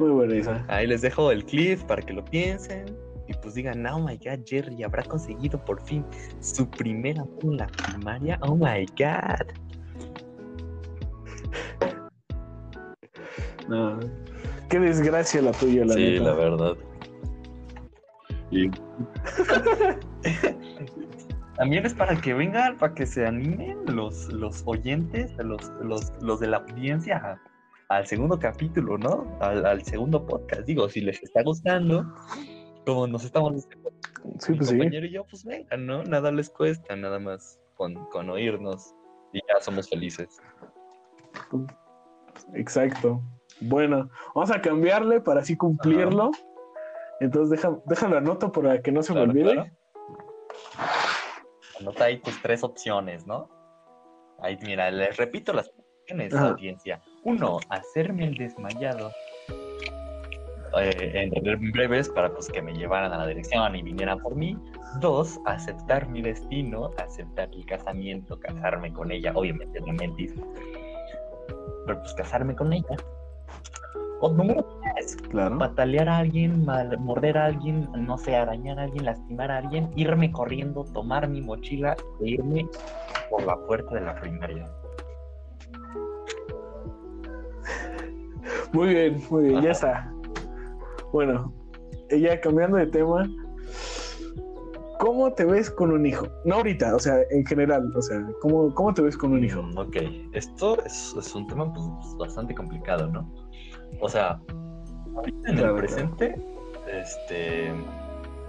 [SPEAKER 1] Muy buena esa.
[SPEAKER 2] Ahí les dejo el clip para que lo piensen pues digan, oh my god, Jerry habrá conseguido por fin su primera en la primaria. Oh my god.
[SPEAKER 1] No. Qué desgracia la tuya, la
[SPEAKER 2] Sí, la verdad. Y... También es para que vengan, para que se animen los, los oyentes, los, los, los de la audiencia al segundo capítulo, ¿no? Al, segundo podcast. Digo, si les está gustando, como nos estamos diciendo,
[SPEAKER 1] sí, pues
[SPEAKER 2] compañero y yo, pues vengan, ¿no? Nada les cuesta, nada más con, con oírnos y ya somos felices.
[SPEAKER 1] Exacto. Bueno, vamos a cambiarle para así cumplirlo. Entonces deja, déjalo anoto para que no se me olvide.
[SPEAKER 2] Anota ahí tus tres opciones, ¿no? Ahí, mira, les repito las opciones, audiencia. Uno, hacerme el desmayado. Eh, en breves para pues, que me llevaran a la dirección y vinieran por mí. Dos, aceptar mi destino, aceptar el casamiento, casarme con ella, obviamente no mentir, pero pues casarme con ella. O número tres,
[SPEAKER 1] claro.
[SPEAKER 2] patalear a alguien, morder a alguien, no sé, arañar a alguien, lastimar a alguien, irme corriendo, tomar mi mochila e irme por la puerta de la primaria.
[SPEAKER 1] Muy bien, muy bien, ya está. Bueno, ya cambiando de tema, ¿cómo te ves con un hijo? No ahorita, o sea, en general, o sea, ¿cómo, cómo te ves con un hijo?
[SPEAKER 2] Mm, ok, esto es, es un tema pues, bastante complicado, ¿no? O sea, en el presente, este,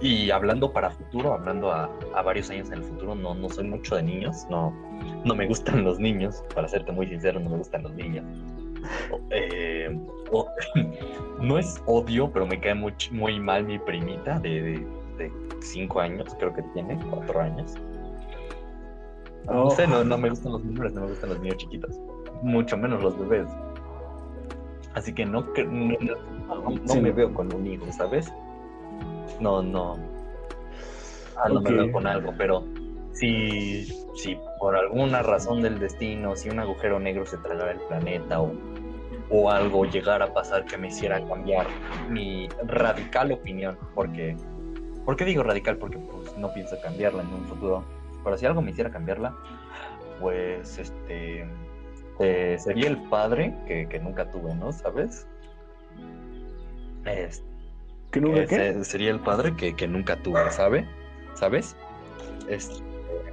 [SPEAKER 2] y hablando para futuro, hablando a, varios años en el futuro, no, no soy mucho de niños, no, no me gustan los niños, para serte muy sincero, no me gustan los niños. Eh, no es odio, pero me cae muy, muy mal mi primita de, de, cinco años, creo que tiene, cuatro años. No sé, no, no me gustan los niños, no me gustan los niños chiquitos, mucho menos los bebés. Así que no, no, me veo con un hijo, ¿sabes? No, no. Ah, no me veo con algo, pero si, si por alguna razón del destino, si un agujero negro se tragara el planeta o, o algo llegara a pasar que me hiciera cambiar mi radical opinión, porque, ¿por qué digo radical? Porque pues no pienso cambiarla en un futuro, pero si algo me hiciera cambiarla, pues este eh, sería el padre que, nunca tuve, ¿no? ¿Sabes?
[SPEAKER 1] ¿Que nunca qué?
[SPEAKER 2] Sería el padre que, nunca tuve, ¿sabe? ¿Sabes? Es,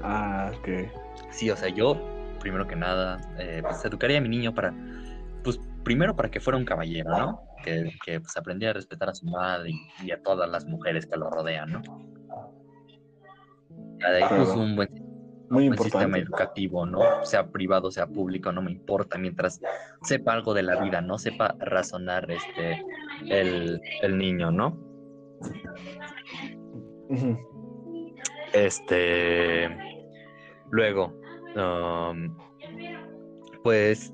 [SPEAKER 1] ah, ok.
[SPEAKER 2] Sí, o sea, yo, primero que nada, eh, pues educaría a mi niño para, pues, primero para que fuera un caballero, ¿no? Que, que pues, aprendiera a respetar a su madre y, y a todas las mujeres que lo rodean, ¿no? Ya de ahí, pues, un buen,
[SPEAKER 1] Muy
[SPEAKER 2] buen sistema educativo, ¿no? Sea privado, sea público, no me importa, mientras sepa algo de la vida, ¿no? Sepa razonar este, el, el niño, ¿no? Este. Luego. um, pues.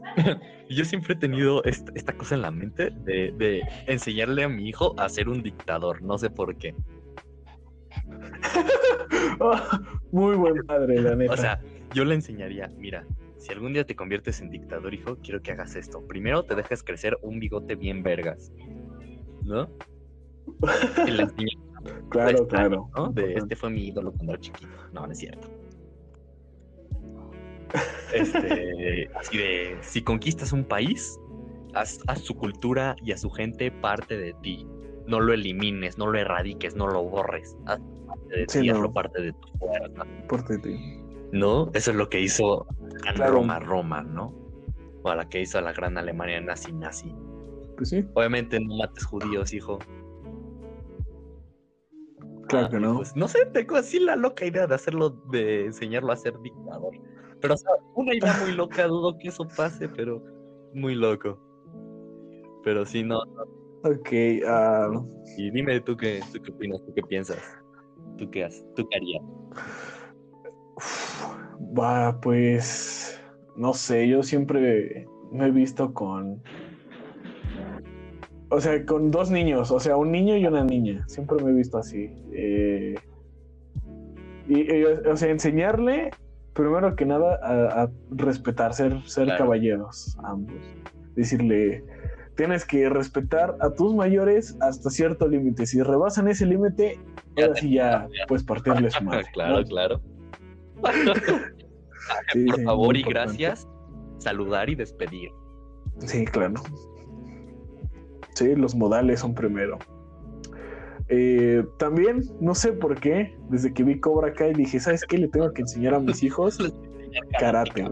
[SPEAKER 2] Yo siempre he tenido esta, esta cosa en la mente de, de enseñarle a mi hijo a ser un dictador. No sé por qué.
[SPEAKER 1] Muy buen padre, la neta.
[SPEAKER 2] O sea, yo le enseñaría, mira, si algún día te conviertes en dictador, hijo, quiero que hagas esto. Primero te dejas crecer un bigote bien vergas. ¿No?
[SPEAKER 1] Claro, claro.
[SPEAKER 2] ¿no? De este fue mi ídolo cuando era chiquito. No, no es cierto. Este, así de, si conquistas un país, haz a su cultura y a su gente parte de ti. No lo elimines, no lo erradiques, no lo borres. Haz parte de
[SPEAKER 1] Sí,
[SPEAKER 2] ti,
[SPEAKER 1] no.
[SPEAKER 2] hazlo parte de tu fuerza.
[SPEAKER 1] Por ti.
[SPEAKER 2] ¿No? Eso es lo que hizo en
[SPEAKER 1] Claro.
[SPEAKER 2] Roma, Roma, ¿no? O a la que hizo la gran Alemania nazi, nazi.
[SPEAKER 1] Pues sí,
[SPEAKER 2] Obviamente no mates judíos, hijo.
[SPEAKER 1] claro
[SPEAKER 2] Ah,
[SPEAKER 1] que no.
[SPEAKER 2] Pues no sé, tengo así la loca idea de hacerlo, de enseñarlo a ser dictador. Pero, o sea, una idea muy loca, dudo que eso pase, pero muy loco. Pero sí, no. no.
[SPEAKER 1] Ok, ah,
[SPEAKER 2] Y dime tú qué, tú qué opinas, tú qué piensas. ¿Tú qué haces? ¿Tú qué harías?
[SPEAKER 1] va, pues, no sé, yo siempre me he visto con, o sea, con dos niños, o sea, un niño y una niña, siempre me he visto así. eh, y, y, o sea, enseñarle, primero que nada, a, a respetar, ser, ser
[SPEAKER 2] Claro.
[SPEAKER 1] caballeros, ambos. Decirle, tienes que respetar a tus mayores hasta cierto límite. Si rebasan ese límite,
[SPEAKER 2] Ya
[SPEAKER 1] ahora sí ya puedes partirle su madre.
[SPEAKER 2] claro,
[SPEAKER 1] ¿no?
[SPEAKER 2] claro.
[SPEAKER 1] Sí,
[SPEAKER 2] Por
[SPEAKER 1] sí,
[SPEAKER 2] favor y gracias, saludar y despedir.
[SPEAKER 1] Sí, claro. Sí, los modales son primero. Eh, también, no sé por qué, desde que vi Cobra Kai dije, ¿sabes qué? Le tengo que enseñar a mis hijos. Karate.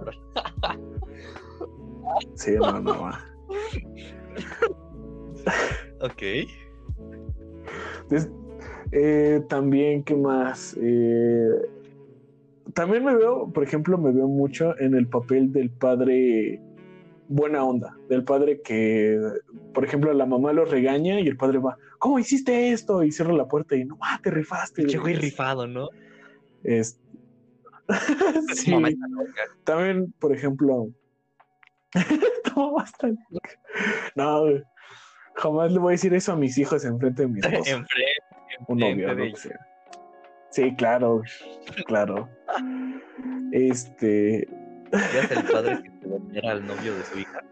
[SPEAKER 1] Sí, no, no, va.
[SPEAKER 2] Ok.
[SPEAKER 1] Entonces, eh, también, ¿qué más? Eh, también me veo, por ejemplo, me veo mucho en el papel del padre buena onda, del padre que, por ejemplo, la mamá lo regaña y el padre va, ¿cómo hiciste esto? Y cierra la puerta y no, ah, te rifaste.
[SPEAKER 2] Pinche
[SPEAKER 1] güey".
[SPEAKER 2] rifado, ¿no?
[SPEAKER 1] Es... Sí, también, por ejemplo. No, güey. jamás le voy a decir eso a mis hijos enfrente de mi esposa.
[SPEAKER 2] Enfrente,
[SPEAKER 1] un novio, lo
[SPEAKER 2] de
[SPEAKER 1] que sea. Sí, claro, claro. Este,
[SPEAKER 2] Ya es el padre que se era al novio de su hija.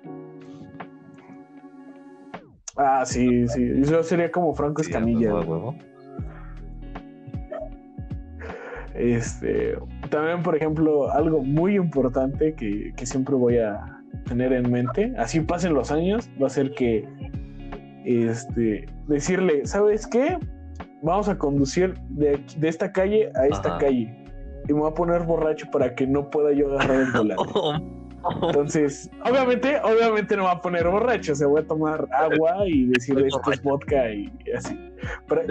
[SPEAKER 1] Ah, sí, sí, yo sería como Franco Escamilla.
[SPEAKER 2] huevo.
[SPEAKER 1] Este, también, por ejemplo, algo muy importante que, que siempre voy a tener en mente, así pasen los años, va a ser que, este, decirle, ¿sabes qué? Vamos a conducir de, aquí- de esta calle a esta
[SPEAKER 2] Ajá.
[SPEAKER 1] calle. Y me voy a poner borracho para que no pueda yo agarrar el volante. Entonces, obviamente, obviamente no voy a poner borracho, o sea, voy a tomar agua y decirle esto es vodka y así. Para-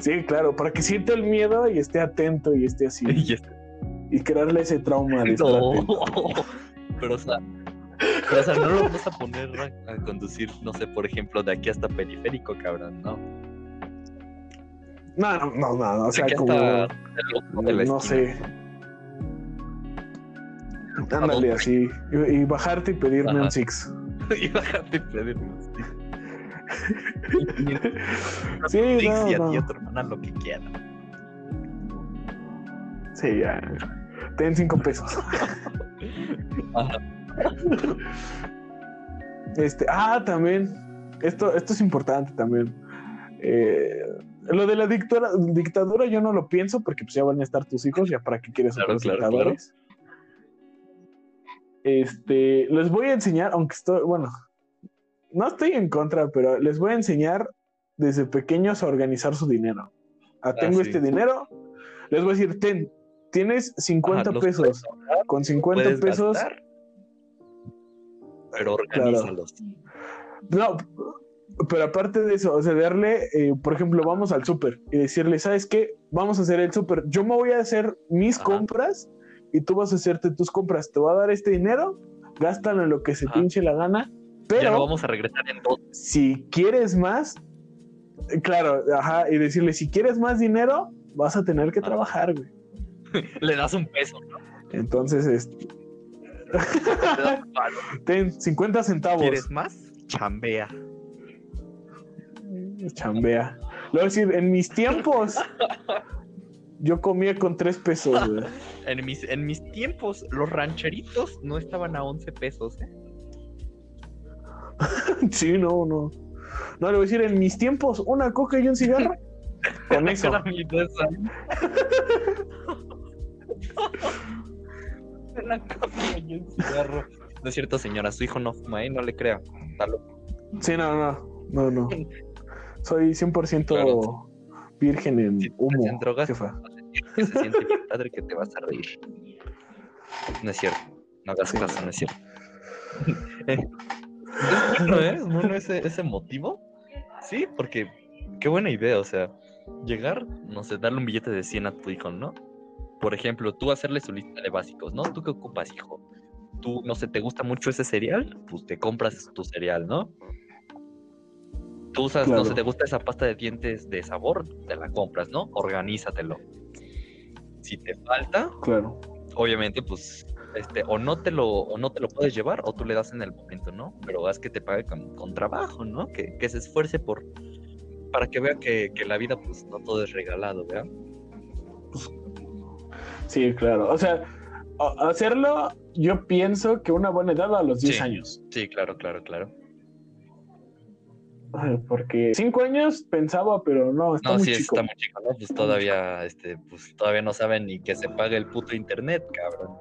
[SPEAKER 1] sí, claro, para que sienta el miedo y esté atento y esté así.
[SPEAKER 2] Y
[SPEAKER 1] crearle ese trauma de estar
[SPEAKER 2] No.
[SPEAKER 1] atento.
[SPEAKER 2] Pero, o sea, pero, o sea, no lo vamos a poner a, a conducir, no sé, por ejemplo, de aquí hasta periférico, cabrón, ¿no?
[SPEAKER 1] No, no, no, no, o sea, como,
[SPEAKER 2] hasta el ojo de la
[SPEAKER 1] no
[SPEAKER 2] esquina.
[SPEAKER 1] sé. Ándale así. Y, y bajarte y pedirme
[SPEAKER 2] Ajá.
[SPEAKER 1] un six.
[SPEAKER 2] y bajarte y pedirnos.
[SPEAKER 1] Sí,
[SPEAKER 2] Sí,
[SPEAKER 1] no,
[SPEAKER 2] y a
[SPEAKER 1] no.
[SPEAKER 2] ti y a tu hermana lo que quieran.
[SPEAKER 1] Sí, ya. Ten cinco pesos.
[SPEAKER 2] Ajá.
[SPEAKER 1] Este, ah, también. Esto, esto es importante también. Eh, lo de la dictadura, dictadura yo no lo pienso porque pues ya van a estar tus hijos, ya para qué quieres
[SPEAKER 2] Claro,
[SPEAKER 1] otros
[SPEAKER 2] claro,
[SPEAKER 1] dictadores. Este, les voy a enseñar, aunque estoy, bueno, no estoy en contra, pero les voy a enseñar desde pequeños a organizar su dinero. Ah, tengo
[SPEAKER 2] sí.
[SPEAKER 1] este dinero, les voy a decir, ten, tienes 50
[SPEAKER 2] Ajá, los
[SPEAKER 1] pesos. Con 50
[SPEAKER 2] Puedes
[SPEAKER 1] pesos
[SPEAKER 2] gastar. pero organízalos.
[SPEAKER 1] No, pero aparte de eso, o sea, darle, eh, por ejemplo, vamos al súper y decirle, ¿sabes qué? Vamos a hacer el súper. Yo me voy a hacer mis
[SPEAKER 2] Ajá.
[SPEAKER 1] compras y tú vas a hacerte tus compras. Te voy a dar este dinero, gástalo en lo que se
[SPEAKER 2] Ajá.
[SPEAKER 1] pinche la gana.
[SPEAKER 2] Ya
[SPEAKER 1] Pero
[SPEAKER 2] no vamos a regresar en dos.
[SPEAKER 1] si quieres más, eh, claro, ajá, y decirle, si quieres más dinero, vas a tener que trabajar, güey.
[SPEAKER 2] Le das un peso, ¿no?
[SPEAKER 1] Entonces, este, ten 50 centavos.
[SPEAKER 2] ¿Quieres más? Chambea.
[SPEAKER 1] Chambea. Voy a decir, en mis tiempos, yo comía con tres pesos, güey.
[SPEAKER 2] En mis, en mis tiempos, los rancheritos no estaban a 11 pesos, ¿eh?
[SPEAKER 1] Sí, no, no. No, le voy a decir, en mis tiempos, una coca y un cigarro. Con eso.
[SPEAKER 2] Una copa y un cigarro. No es cierto, señora, su hijo no fuma, ¿eh? No le crea. Está loco.
[SPEAKER 1] Sí, no, no, no, no. Soy 100%
[SPEAKER 2] Claro.
[SPEAKER 1] virgen en humo,
[SPEAKER 2] drogas,
[SPEAKER 1] jefa.
[SPEAKER 2] Que se siente bien padre que te vas a reír. No es cierto. No hagas
[SPEAKER 1] Sí.
[SPEAKER 2] caso, no es cierto. es bueno, ¿eh? Es bueno ese, ese motivo. Sí, porque qué buena idea, o sea, llegar, no sé, darle un billete de 100 a tu hijo, ¿no? Por ejemplo, tú hacerle su lista de básicos, ¿no? ¿Tú qué ocupas, hijo? Tú, no sé, ¿te gusta mucho ese cereal? Pues te compras tu cereal, ¿no? Tú usas, no sé, ¿te gusta esa pasta de dientes de sabor? Te la compras, ¿no? Organízatelo. Si te falta,
[SPEAKER 1] Claro.
[SPEAKER 2] obviamente, pues, este, o no te lo, o no te lo puedes llevar, o tú le das en el momento, ¿no? Pero haz que te pague con, con trabajo, ¿no? Que, que se esfuerce por, para que vea que, que la vida, pues, no todo es regalado, ¿verdad?
[SPEAKER 1] Sí, claro. O sea, hacerlo, yo pienso que una buena edad a los 10
[SPEAKER 2] Sí.
[SPEAKER 1] años.
[SPEAKER 2] Sí, claro, claro, claro.
[SPEAKER 1] Porque 5 años pensaba, pero no, está
[SPEAKER 2] No,
[SPEAKER 1] muy
[SPEAKER 2] sí,
[SPEAKER 1] chico.
[SPEAKER 2] está muy chico, ¿no? Pues todavía, este, pues todavía no saben ni que se pague el puto internet, cabrón.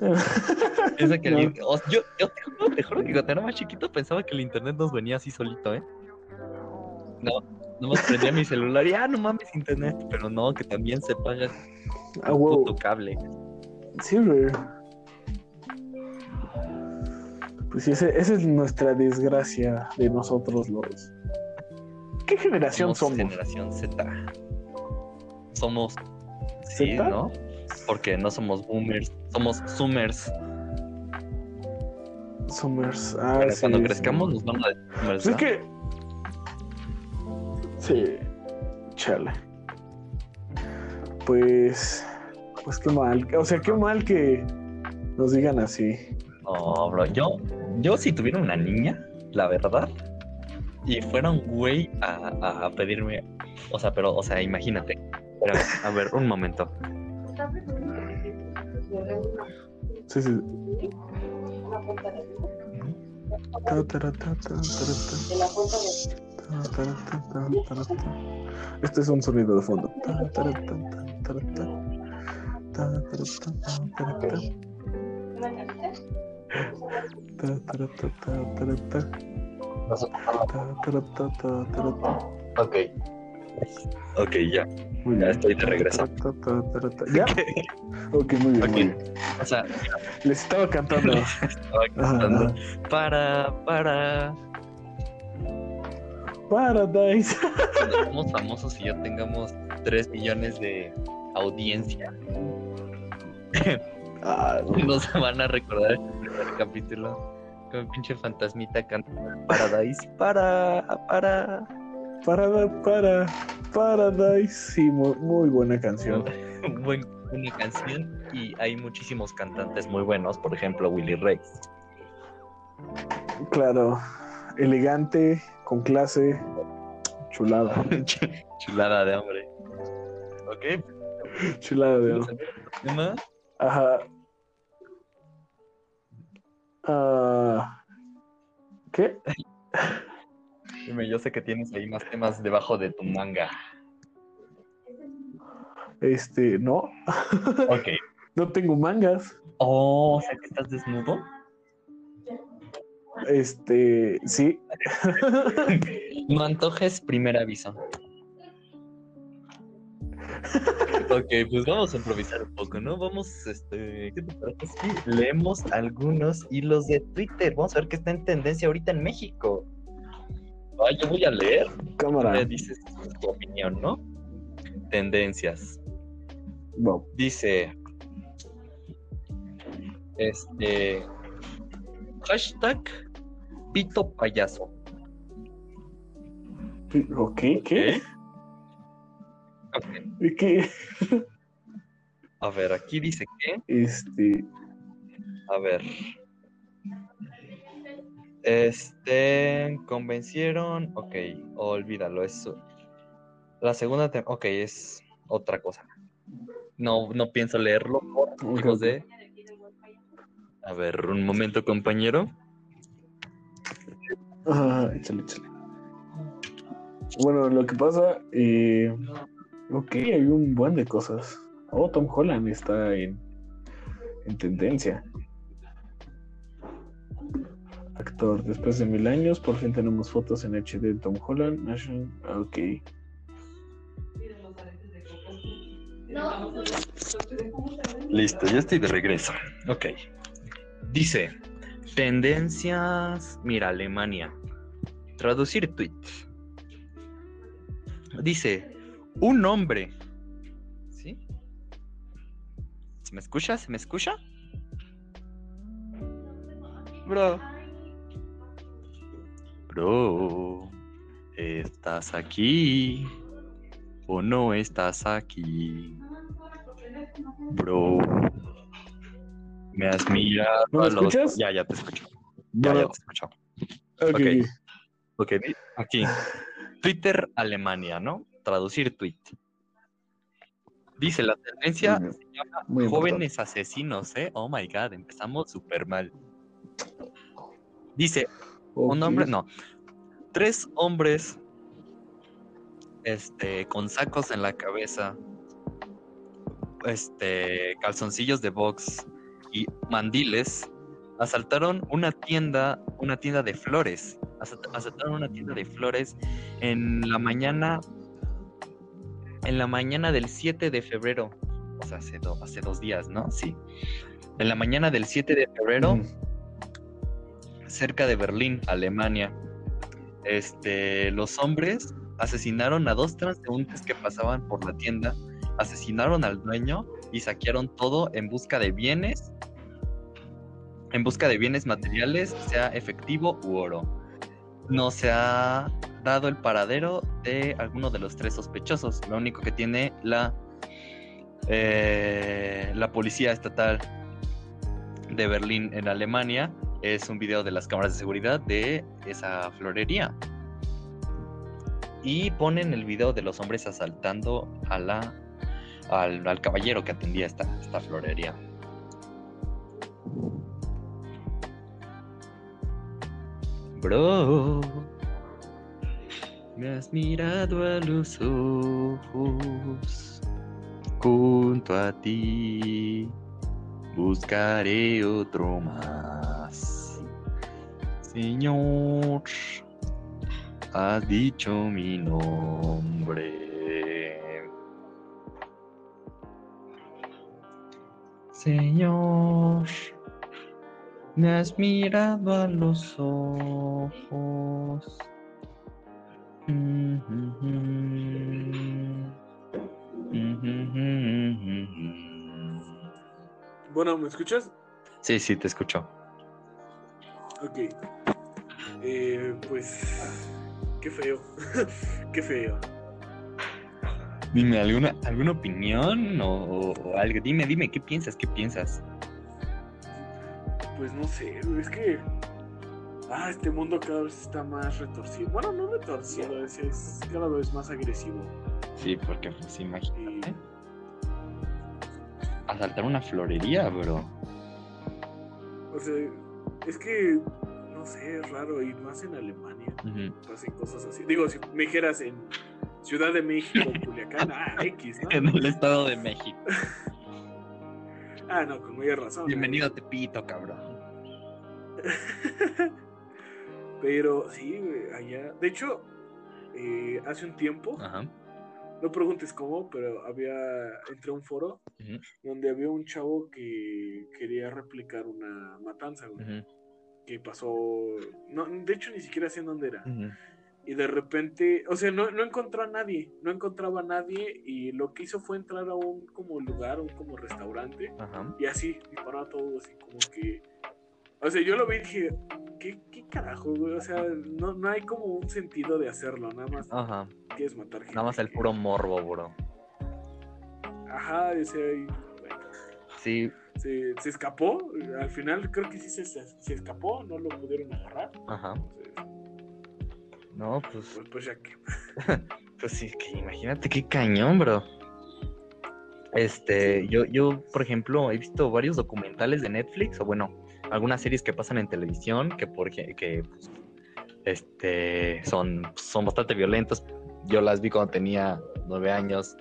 [SPEAKER 2] Piensa que
[SPEAKER 1] No.
[SPEAKER 2] o- yo, yo te juro, te juro que cuando era más chiquito pensaba que el internet nos venía así solito, ¿eh? No, nomás prendía mi celular y, ah, no mames, internet. Pero no, que también se paga
[SPEAKER 1] A
[SPEAKER 2] el
[SPEAKER 1] huevo.
[SPEAKER 2] puto cable.
[SPEAKER 1] Sí, güey. Pues ese- esa es nuestra desgracia de nosotros los. ¿Qué generación somos?
[SPEAKER 2] generación Z. Somos. Sí,
[SPEAKER 1] ¿Zeta?
[SPEAKER 2] ¿no? Porque no somos boomers, somos zoomers.
[SPEAKER 1] Summers. Ah,
[SPEAKER 2] Pero
[SPEAKER 1] sí,
[SPEAKER 2] cuando
[SPEAKER 1] sí.
[SPEAKER 2] crezcamos nos van a decir.
[SPEAKER 1] Pues es que. Sí. Chale. Pues. Pues qué mal. O sea, qué mal que nos digan así.
[SPEAKER 2] No, bro, yo, yo si tuviera una niña, la verdad, y fuera un güey a, a- pedirme, o sea, pero, o sea, imagínate. Espérame, a ver, un momento.
[SPEAKER 1] Sí, sí. Este es un sonido de fondo.
[SPEAKER 2] Ok. Ok, ya.
[SPEAKER 1] Muy
[SPEAKER 2] Ya
[SPEAKER 1] bien.
[SPEAKER 2] estoy de regreso.
[SPEAKER 1] Ta, ta, ta, tara, ta. ¿Ya? Ok, muy bien,
[SPEAKER 2] Ok.
[SPEAKER 1] muy bien.
[SPEAKER 2] O sea,
[SPEAKER 1] Les estaba cantando.
[SPEAKER 2] estaba
[SPEAKER 1] Ajá,
[SPEAKER 2] cantando.
[SPEAKER 1] ajá.
[SPEAKER 2] Para, para.
[SPEAKER 1] Paradise.
[SPEAKER 2] Cuando somos famosos y ya tengamos 3 millones de audiencia,
[SPEAKER 1] Ah, no.
[SPEAKER 2] nos van a recordar el primer capítulo con pinche fantasmita cantando Paradise. Para, para.
[SPEAKER 1] Para, para, Paradise. Sí, muy, muy buena canción.
[SPEAKER 2] Buen- una canción y hay muchísimos cantantes muy buenos, por ejemplo Willy Rex.
[SPEAKER 1] Claro, elegante, con clase, chulada,
[SPEAKER 2] Chulada de hombre. Ok,
[SPEAKER 1] chulada de
[SPEAKER 2] ¿vamos a ver otro tema?
[SPEAKER 1] Ajá. Ah, ¿Qué?
[SPEAKER 2] Dime, yo sé que tienes ahí más temas debajo de tu manga.
[SPEAKER 1] Este, no,
[SPEAKER 2] Ok.
[SPEAKER 1] no tengo mangas.
[SPEAKER 2] Oh, o sea que estás desnudo.
[SPEAKER 1] Este, sí.
[SPEAKER 2] No antojes, primer aviso. Ok, pues vamos a improvisar un poco, ¿no? Vamos, este, ¿qué te parece si leemos algunos hilos de Twitter? Vamos a ver qué está en tendencia ahorita en México. Ah, yo voy a leer.
[SPEAKER 1] Cámara.
[SPEAKER 2] Me dices tu opinión, ¿no? Tendencias.
[SPEAKER 1] Wow.
[SPEAKER 2] Dice, este, hashtag pito payaso.
[SPEAKER 1] Ok, ¿qué?
[SPEAKER 2] Ok.
[SPEAKER 1] ¿Qué?
[SPEAKER 2] A ver, aquí dice que,
[SPEAKER 1] Este.
[SPEAKER 2] a ver. Este, convencieron, ok, olvídalo, eso. La segunda, ok, es otra cosa. No, no pienso leerlo por
[SPEAKER 1] Ok,
[SPEAKER 2] motivos
[SPEAKER 1] ok.
[SPEAKER 2] de... A ver, un momento, compañero.
[SPEAKER 1] Ah, échale, échale. Bueno, lo que pasa. Eh... Ok, hay un buen de cosas. Oh, Tom Holland está en, en tendencia. Actor, después de mil años, por fin tenemos fotos en HD de Tom Holland. Nation- Ok.
[SPEAKER 2] Listo, ya estoy de regreso. Ok. Dice, tendencias, mira, Alemania. Traducir tweets. Dice, un hombre. ¿Sí? ¿Se me escucha? ¿Se me escucha? Bro. Bro. ¿Estás aquí? ¿O no estás aquí? Bro. Me has mirado
[SPEAKER 1] ¿No me
[SPEAKER 2] a los-
[SPEAKER 1] escuchas?
[SPEAKER 2] Ya, ya te escucho. Ya, ya te escucho.
[SPEAKER 1] ok.
[SPEAKER 2] ok. Ok, di- aquí. Twitter Alemania, ¿no? Traducir tweet. Dice, la tendencia
[SPEAKER 1] Muy
[SPEAKER 2] se llama
[SPEAKER 1] muy
[SPEAKER 2] jóvenes asesinos, ¿eh? Oh my god, empezamos súper mal. Dice, un hombre, no. Tres hombres este, con sacos en la cabeza, este, calzoncillos de box y mandiles, asaltaron una tienda, una tienda de flores. Asalt- Asaltaron una tienda de flores en la mañana, en la mañana del 7 de febrero. O sea, hace, do- hace dos días, ¿no? Sí. En la mañana del 7 de febrero cerca de Berlín, Alemania. Este, los hombres asesinaron a dos transeúntes que pasaban por la tienda, asesinaron al dueño y saquearon todo en busca de bienes, en busca de bienes materiales, sea efectivo u oro. No se ha dado el paradero de alguno de los tres sospechosos. Lo único que tiene la eh, la policía estatal de Berlín en Alemania es un video de las cámaras de seguridad de esa florería. Y ponen el video de los hombres asaltando a la, al, al caballero que atendía esta, esta florería. Bro, me has mirado a los ojos junto a ti. Buscaré otro más. Señor, has dicho mi nombre. Señor, me has mirado a los ojos.
[SPEAKER 1] Bueno, ¿me escuchas?
[SPEAKER 2] Sí, sí, te escucho.
[SPEAKER 1] Ok. Eh, pues. Qué feo. qué feo.
[SPEAKER 2] Dime, ¿alguna, alguna opinión o, o algo? Dime, dime, ¿qué piensas? ¿Qué piensas?
[SPEAKER 1] Pues no sé, es que. Ah, este mundo cada vez está más retorcido. Bueno, no retorcido, es, es cada vez más agresivo.
[SPEAKER 2] Sí, porque pues
[SPEAKER 1] Y,
[SPEAKER 2] imagínate. Asaltar una florería, bro.
[SPEAKER 1] o sea, es que. No sé, es raro, y más en Alemania.
[SPEAKER 2] Ujú.
[SPEAKER 1] Pasen cosas así. Digo, si me dijeras en Ciudad de México, Culiacán, ah, X,
[SPEAKER 2] En
[SPEAKER 1] ¿no?
[SPEAKER 2] el Estado de México.
[SPEAKER 1] Ah, no, con mayor razón.
[SPEAKER 2] Bienvenido a Tepito, cabrón.
[SPEAKER 1] Pero sí, allá. De hecho, eh, hace un tiempo.
[SPEAKER 2] Ajá.
[SPEAKER 1] no preguntes cómo, pero había, entré a un foro
[SPEAKER 2] Ujú,
[SPEAKER 1] donde había un chavo que quería replicar una matanza, güey, que pasó, no, de hecho ni siquiera sé en dónde era.
[SPEAKER 2] ujú.
[SPEAKER 1] Y de repente, o sea, no, no encontró a nadie, no encontraba a nadie y lo que hizo fue entrar a un como lugar, un como restaurante
[SPEAKER 2] Ajá.
[SPEAKER 1] y así, disparó a todos así como que... O sea, yo lo vi y dije, ¿qué, qué carajo, güey? O sea, no, no hay como un sentido de hacerlo, nada más
[SPEAKER 2] Ajá.
[SPEAKER 1] quieres matar gente.
[SPEAKER 2] Nada más el puro morbo, bro.
[SPEAKER 1] Ajá, o sea, y, bueno,
[SPEAKER 2] Sí,
[SPEAKER 1] se, se escapó, al final creo que sí se, se, se escapó, no lo pudieron agarrar.
[SPEAKER 2] ajá.
[SPEAKER 1] Entonces,
[SPEAKER 2] No, pues,
[SPEAKER 1] pues, pues ya que...
[SPEAKER 2] pues sí, que imagínate qué cañón, bro. Este, yo, yo, por ejemplo, he visto varios documentales de Netflix, o bueno, algunas series que pasan en televisión, que por que pues, este son, son bastante violentas. Yo las vi cuando tenía nueve años,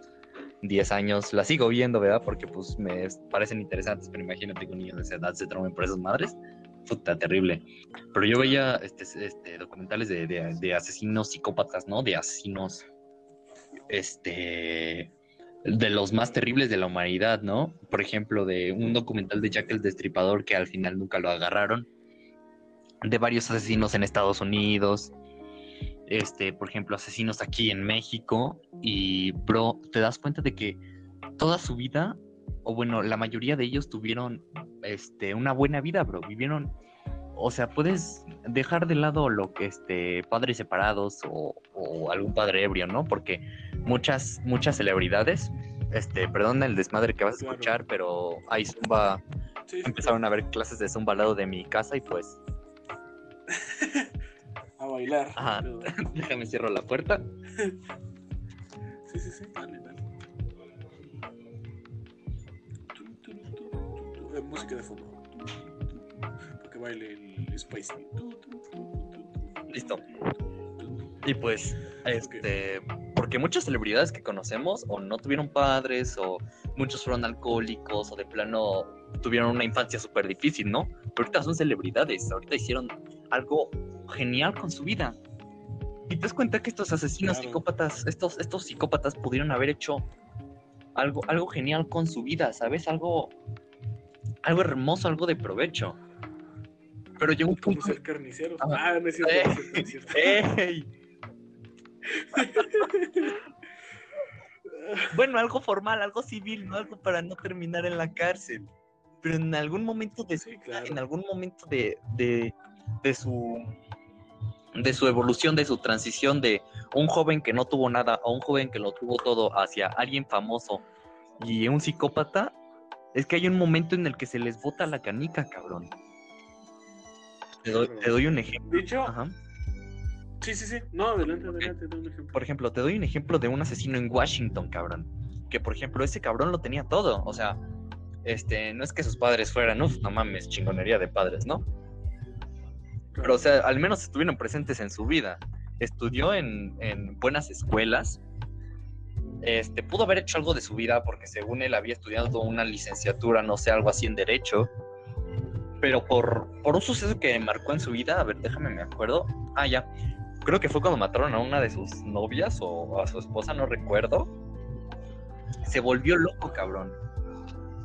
[SPEAKER 2] diez años, las sigo viendo, ¿verdad? Porque pues me parecen interesantes, pero imagínate que un niño de esa edad se traumen por esas madres. Puta, terrible. Pero yo veía este, este, documentales de, de- de asesinos psicópatas, ¿no? De asesinos, este, de los más terribles de la humanidad, ¿no? Por ejemplo, de un documental de Jack el Destripador que al final nunca lo agarraron. De varios asesinos en Estados Unidos. Este, por ejemplo, asesinos aquí en México. Y, bro, te das cuenta de que toda su vida, o bueno, la mayoría de ellos tuvieron este, una buena vida, bro. Vivieron, o sea, puedes dejar de lado lo que este, padres separados o, o algún padre ebrio, ¿no? Porque muchas, muchas celebridades, este, perdón el desmadre que vas a escuchar, pero hay zumba,
[SPEAKER 1] Sí, sí,
[SPEAKER 2] empezaron a haber clases de zumba al lado de mi casa y pues,
[SPEAKER 1] a bailar.
[SPEAKER 2] Ajá.
[SPEAKER 1] pero-
[SPEAKER 2] déjame cierro la puerta.
[SPEAKER 1] Sí, sí, sí, dale, dale. Eh, música de fondo. Que baile el Spicy.
[SPEAKER 2] Listo. Y pues, este, porque muchas celebridades que conocemos o no tuvieron padres o muchos fueron alcohólicos o de plano tuvieron una infancia súper difícil, ¿no? Pero ahorita son celebridades, ahorita hicieron algo genial con su vida. Y te das cuenta que estos asesinos
[SPEAKER 1] Claro.
[SPEAKER 2] psicópatas, estos, estos psicópatas pudieron haber hecho algo, algo genial con su vida, ¿sabes? Algo, algo hermoso, algo de provecho. Pero llegó un
[SPEAKER 1] Como
[SPEAKER 2] punto...
[SPEAKER 1] ser carnicero.
[SPEAKER 2] Ajá.
[SPEAKER 1] Ah, no es cierto.
[SPEAKER 2] Eh.
[SPEAKER 1] cierto.
[SPEAKER 2] ¡Ey! Bueno, algo formal, algo civil, no algo para no terminar en la cárcel. Pero en algún momento de su,
[SPEAKER 1] Sí, claro.
[SPEAKER 2] en algún momento de, de, de su de su evolución, de su transición de un joven que no tuvo nada a un joven que lo tuvo todo hacia alguien famoso y un psicópata, es que hay un momento en el que se les bota la canica, cabrón. Te doy, te doy un ejemplo.
[SPEAKER 1] De hecho,
[SPEAKER 2] Ajá.
[SPEAKER 1] sí, sí, sí. No, adelante, adelante, da un ejemplo.
[SPEAKER 2] Por ejemplo, te doy un ejemplo de un asesino en Washington, cabrón. Que por ejemplo, ese cabrón lo tenía todo. O sea, este, no es que sus padres fueran, uf, no mames, chingonería de padres, ¿no? Pero, o sea, al menos estuvieron presentes en su vida. Estudió en, en buenas escuelas. Este, pudo haber hecho algo de su vida porque según él había estudiado una licenciatura, no sé, algo así en Derecho. Pero por, por un suceso que marcó en su vida, a ver, déjame me acuerdo. Ah, ya. Creo que fue cuando mataron a una de sus novias o a su esposa, no recuerdo. Se volvió loco, cabrón.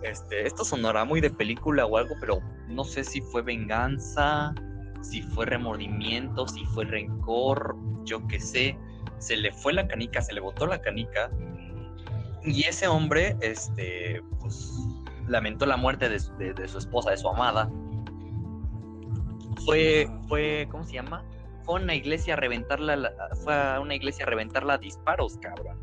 [SPEAKER 2] Este, esto sonará muy de película o algo, pero no sé si fue venganza, si fue remordimiento, si fue rencor, yo qué sé. Se le fue la canica, se le botó la canica. Y ese hombre, este, pues, lamentó la muerte de, su- de- de su esposa, de su amada. Fue, fue, ¿cómo se llama? Fue a una iglesia a reventarla, la- fue a una iglesia a reventarla a disparos, cabrón.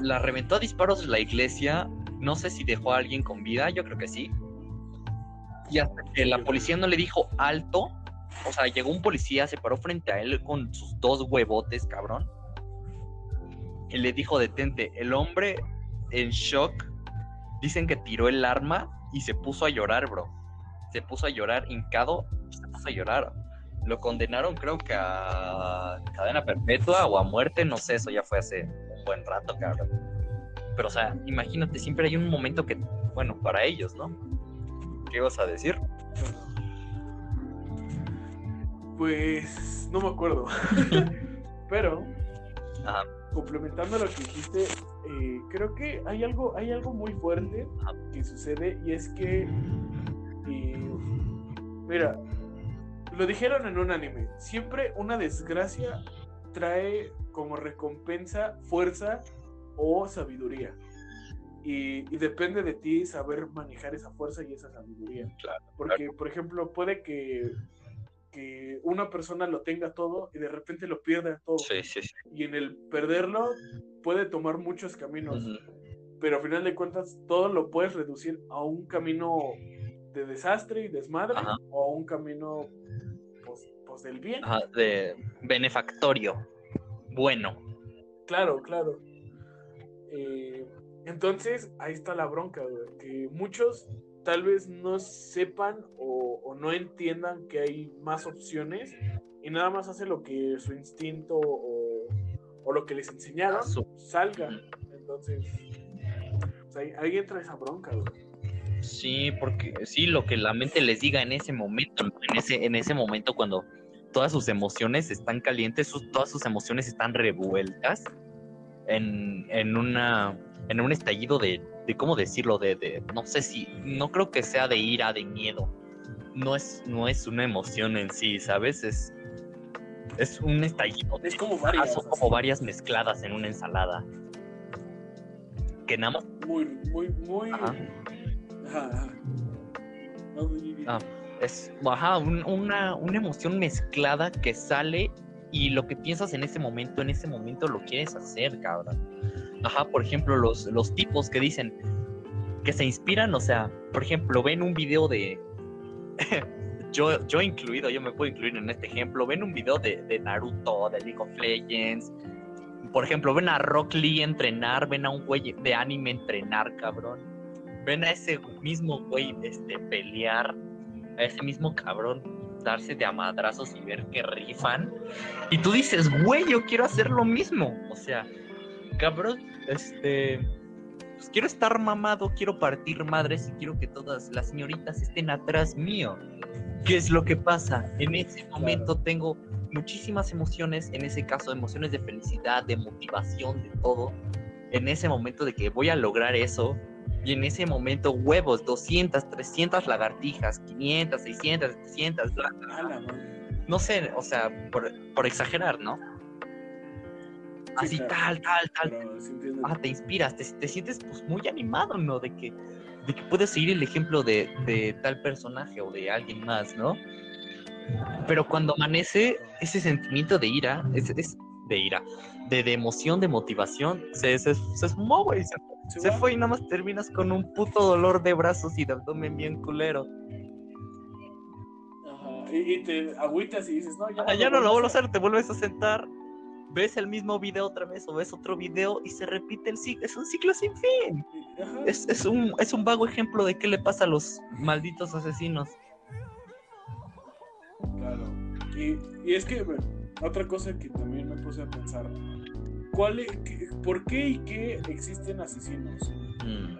[SPEAKER 2] La reventó a disparos la iglesia. No sé si dejó a alguien con vida, yo creo que sí. Y hasta que la policía no le dijo alto, o sea, llegó un policía, se paró frente a él con sus dos huevotes, cabrón. Y le dijo, detente. El hombre en shock, dicen que tiró el arma y se puso a llorar, bro. Se puso a llorar, hincado, se puso a llorar. Lo condenaron creo que a cadena perpetua o a muerte, no sé, eso ya fue hace un buen rato, cabrón. Pero, o sea, imagínate, siempre hay un momento que, bueno, para ellos, ¿no? ¿Qué ibas a decir?
[SPEAKER 1] Pues no me acuerdo. Pero
[SPEAKER 2] Ajá.
[SPEAKER 1] Complementando lo que dijiste, eh, creo que hay algo, hay algo muy fuerte que sucede y es que, eh, mira, lo dijeron en un anime, siempre una desgracia trae como recompensa fuerza o sabiduría. Y, y, depende de ti saber manejar esa fuerza y esa sabiduría.
[SPEAKER 2] Claro,
[SPEAKER 1] Porque, por ejemplo, puede que, que, una persona lo tenga todo y de repente lo pierda todo.
[SPEAKER 2] Sí, sí, sí.
[SPEAKER 1] Y en el perderlo puede tomar muchos caminos. Pero al final de cuentas, todo lo puedes reducir a un camino de desastre y desmadre
[SPEAKER 2] Ajá.
[SPEAKER 1] o a un camino pues, pues, del bien.
[SPEAKER 2] Ajá, de benefactorio. Bueno.
[SPEAKER 1] Claro, claro. Eh, entonces, ahí está la bronca, güey, que muchos tal vez no sepan o, o no entiendan que hay más opciones y nada más hace lo que su instinto o, o lo que les enseñaron salga. Entonces, pues ahí, ahí entra esa bronca, güey.
[SPEAKER 2] Sí, porque sí, lo que la mente les diga en ese momento, en ese, en ese momento cuando todas sus emociones están calientes, sus- todas sus emociones están revueltas en, en una en un estallido de, de cómo decirlo, de, de no sé si, no creo que sea de ira, de miedo. No es, no es una emoción en sí, ¿sabes? Es, es un estallido.
[SPEAKER 1] Es como
[SPEAKER 2] Ah,
[SPEAKER 1] varias.
[SPEAKER 2] son como varias mezcladas en una ensalada. Que nada más
[SPEAKER 1] Muy, muy, muy.
[SPEAKER 2] Ajá.
[SPEAKER 1] Ajá,
[SPEAKER 2] Ah. Es, ajá, un- una, una emoción mezclada que sale y lo que piensas en ese momento, en ese momento lo quieres hacer, cabrón. Ajá, por ejemplo, los, los tipos que dicen que se inspiran, o sea, por ejemplo, ven un video de... yo, yo incluido, yo me puedo incluir en este ejemplo, ven un video de, de Naruto, de League of Legends. Por ejemplo, ven a Rock Lee entrenar, ven a un güey de anime entrenar, cabrón. Ven a ese mismo güey este, pelear a ese mismo cabrón darse de amadrazos y ver que rifan. Y tú dices, güey, yo quiero hacer lo mismo. O sea, cabrón, este. Pues quiero estar mamado, quiero partir madres y quiero que todas las señoritas estén atrás mío. ¿Qué es lo que pasa? En ese momento tengo muchísimas emociones, en ese caso emociones de felicidad, de motivación, de todo. En ese momento de que voy a lograr eso, y en ese momento, huevos, 200, 300 lagartijas, 500, 600, 700, bla, bla,
[SPEAKER 1] A la madre.
[SPEAKER 2] no sé, o sea, por, por exagerar, ¿no? Así
[SPEAKER 1] claro.
[SPEAKER 2] tal, tal, tal.
[SPEAKER 1] Pero sí entiendo.
[SPEAKER 2] Ah, te inspiras, te, te sientes pues muy animado, ¿no? De que, de que puedes seguir el ejemplo de, de tal personaje o de alguien más, ¿no? Pero cuando amanece, ese sentimiento de ira, es, es de ira, de, de emoción, de motivación, se, se, se güey. Se,
[SPEAKER 1] Se
[SPEAKER 2] fue y nada más terminas con un puto dolor de brazos y de abdomen bien culero.
[SPEAKER 1] Ajá. Y, y te agüitas y dices, no, ya,
[SPEAKER 2] Ah, ya no lo vuelvo a hacer, te vuelves a sentar, ves el mismo video otra vez o ves otro video y se repite el ciclo. Es un ciclo sin fin. Es, es un, es un vago ejemplo de qué le pasa a los malditos asesinos.
[SPEAKER 1] Claro. Y, y es que, bueno, otra cosa que también me puse a pensar, ¿cuál, e- qué- ¿por qué y qué existen asesinos?
[SPEAKER 2] Mm.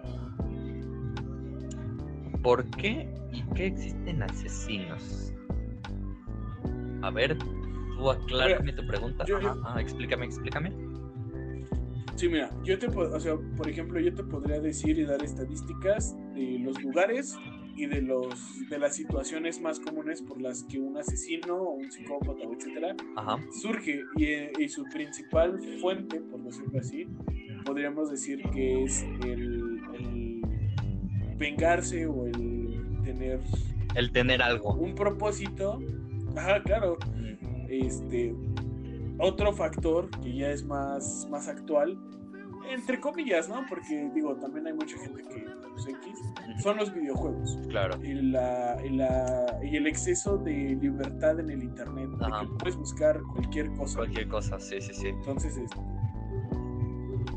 [SPEAKER 2] ¿Por qué y qué existen asesinos? A ver, tú aclárame tu pregunta.
[SPEAKER 1] yo-
[SPEAKER 2] Ajá, ajá, explícame, explícame.
[SPEAKER 1] Sí, mira, yo te puedo, o sea, por ejemplo, yo te podría decir y dar estadísticas de los lugares y de los de las situaciones más comunes por las que un asesino o un psicópata, etcétera,
[SPEAKER 2] Ajá.
[SPEAKER 1] surge y, y su principal fuente, por decirlo así, podríamos decir que es el, el vengarse o el tener
[SPEAKER 2] El tener algo.
[SPEAKER 1] un propósito. Ajá, claro. Este otro factor que ya es más, más actual, entre comillas, ¿no? Porque digo, también hay mucha gente que pues, X, son los videojuegos.
[SPEAKER 2] Claro.
[SPEAKER 1] Y, la, y, la- y el exceso de libertad en el internet, de
[SPEAKER 2] Ajá.
[SPEAKER 1] que puedes buscar cualquier cosa.
[SPEAKER 2] Cualquier cosa, sí, sí, sí.
[SPEAKER 1] Entonces, este,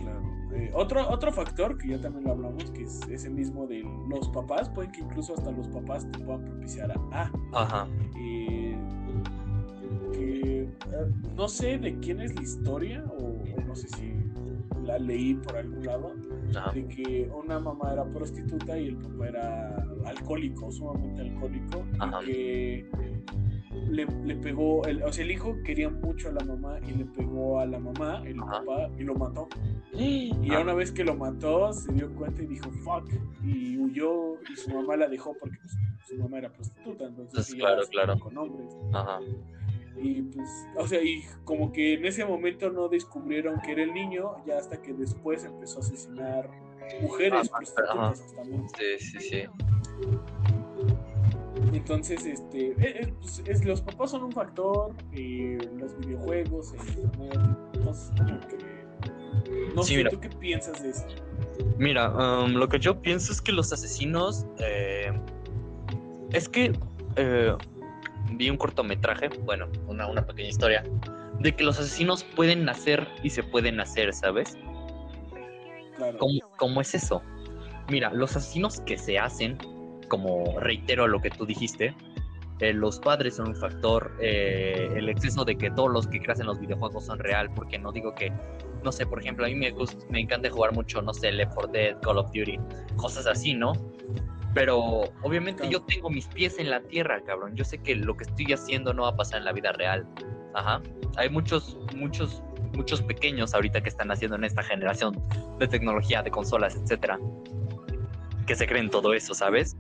[SPEAKER 1] claro. Eh, otro, otro factor que ya también lo hablamos, que es ese mismo de los papás, pueden que incluso hasta los papás te puedan propiciar a, ah,
[SPEAKER 2] Ajá.
[SPEAKER 1] eh, eh, no sé de quién es la historia, o, o no sé si la leí por algún lado,
[SPEAKER 2] Ajá.
[SPEAKER 1] de que una mamá era prostituta y el papá era alcohólico, sumamente alcohólico,
[SPEAKER 2] Ajá.
[SPEAKER 1] y que
[SPEAKER 3] le, le pegó, el, o sea, el hijo quería mucho a la mamá y le pegó a la mamá, el
[SPEAKER 2] Ajá.
[SPEAKER 3] papá, y lo mató. Y ya
[SPEAKER 2] Ah.
[SPEAKER 3] una vez que lo mató, se dio cuenta y dijo, fuck, y huyó, y su mamá la dejó porque pues, su mamá era prostituta, entonces
[SPEAKER 2] Pues, claro, claro.
[SPEAKER 3] con hombres.
[SPEAKER 2] Ajá.
[SPEAKER 3] Y pues, o sea, y como que en ese momento no descubrieron que era el niño, ya hasta que después empezó a asesinar mujeres
[SPEAKER 2] Ajá,
[SPEAKER 3] prostitutas hasta más.
[SPEAKER 2] Sí, sí, sí.
[SPEAKER 3] Entonces, este, eh, eh, pues, es- los papás son un factor, eh, los videojuegos, el internet, entonces como que... No
[SPEAKER 2] Sí,
[SPEAKER 3] sé,
[SPEAKER 2] mira.
[SPEAKER 3] ¿tú qué piensas de eso?
[SPEAKER 2] Mira, um, lo que yo pienso es que los asesinos. eh, es que eh, vi un cortometraje, bueno, una, una pequeña historia, de que los asesinos pueden nacer y se pueden hacer, ¿sabes?
[SPEAKER 3] Claro.
[SPEAKER 2] ¿Cómo, cómo es eso? Mira, los asesinos que se hacen, como reitero lo que tú dijiste, eh, los padres son un factor, eh, el exceso de que todos los que crean en los videojuegos son real, porque no digo que, no sé, por ejemplo, a mí me, gust- me encanta jugar mucho, no sé, Left 4 Dead, Call of Duty, cosas así, ¿no? Pero obviamente
[SPEAKER 3] Claro.
[SPEAKER 2] yo tengo mis pies en la tierra, cabrón. Yo sé que lo que estoy haciendo no va a pasar en la vida real. Ajá. Hay muchos, muchos, muchos pequeños ahorita que están haciendo en esta generación de tecnología, de consolas, etcétera, que se creen todo eso, ¿sabes?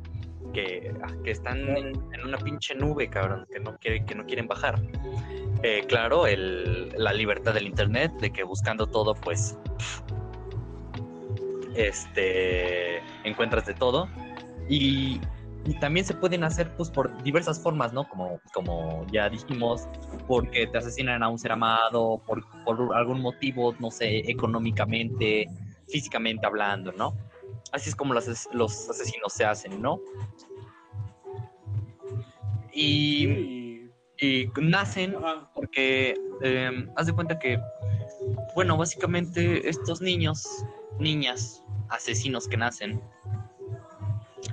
[SPEAKER 2] Que, ah, que están en, en una pinche nube, cabrón, que no, quiere, que no quieren bajar. Eh, claro, el, la libertad del internet, de que buscando todo, pues, este, encuentras de todo. Y, y también se pueden hacer, pues, por diversas formas, ¿no? Como, como ya dijimos, porque te asesinan a un ser amado, por, por algún motivo, no sé, económicamente, físicamente hablando, ¿no? Así es como los, los asesinos se hacen, ¿no? Y,
[SPEAKER 3] Y-
[SPEAKER 2] nacen porque eh, haz de cuenta que, bueno, básicamente estos niños, niñas, asesinos que nacen,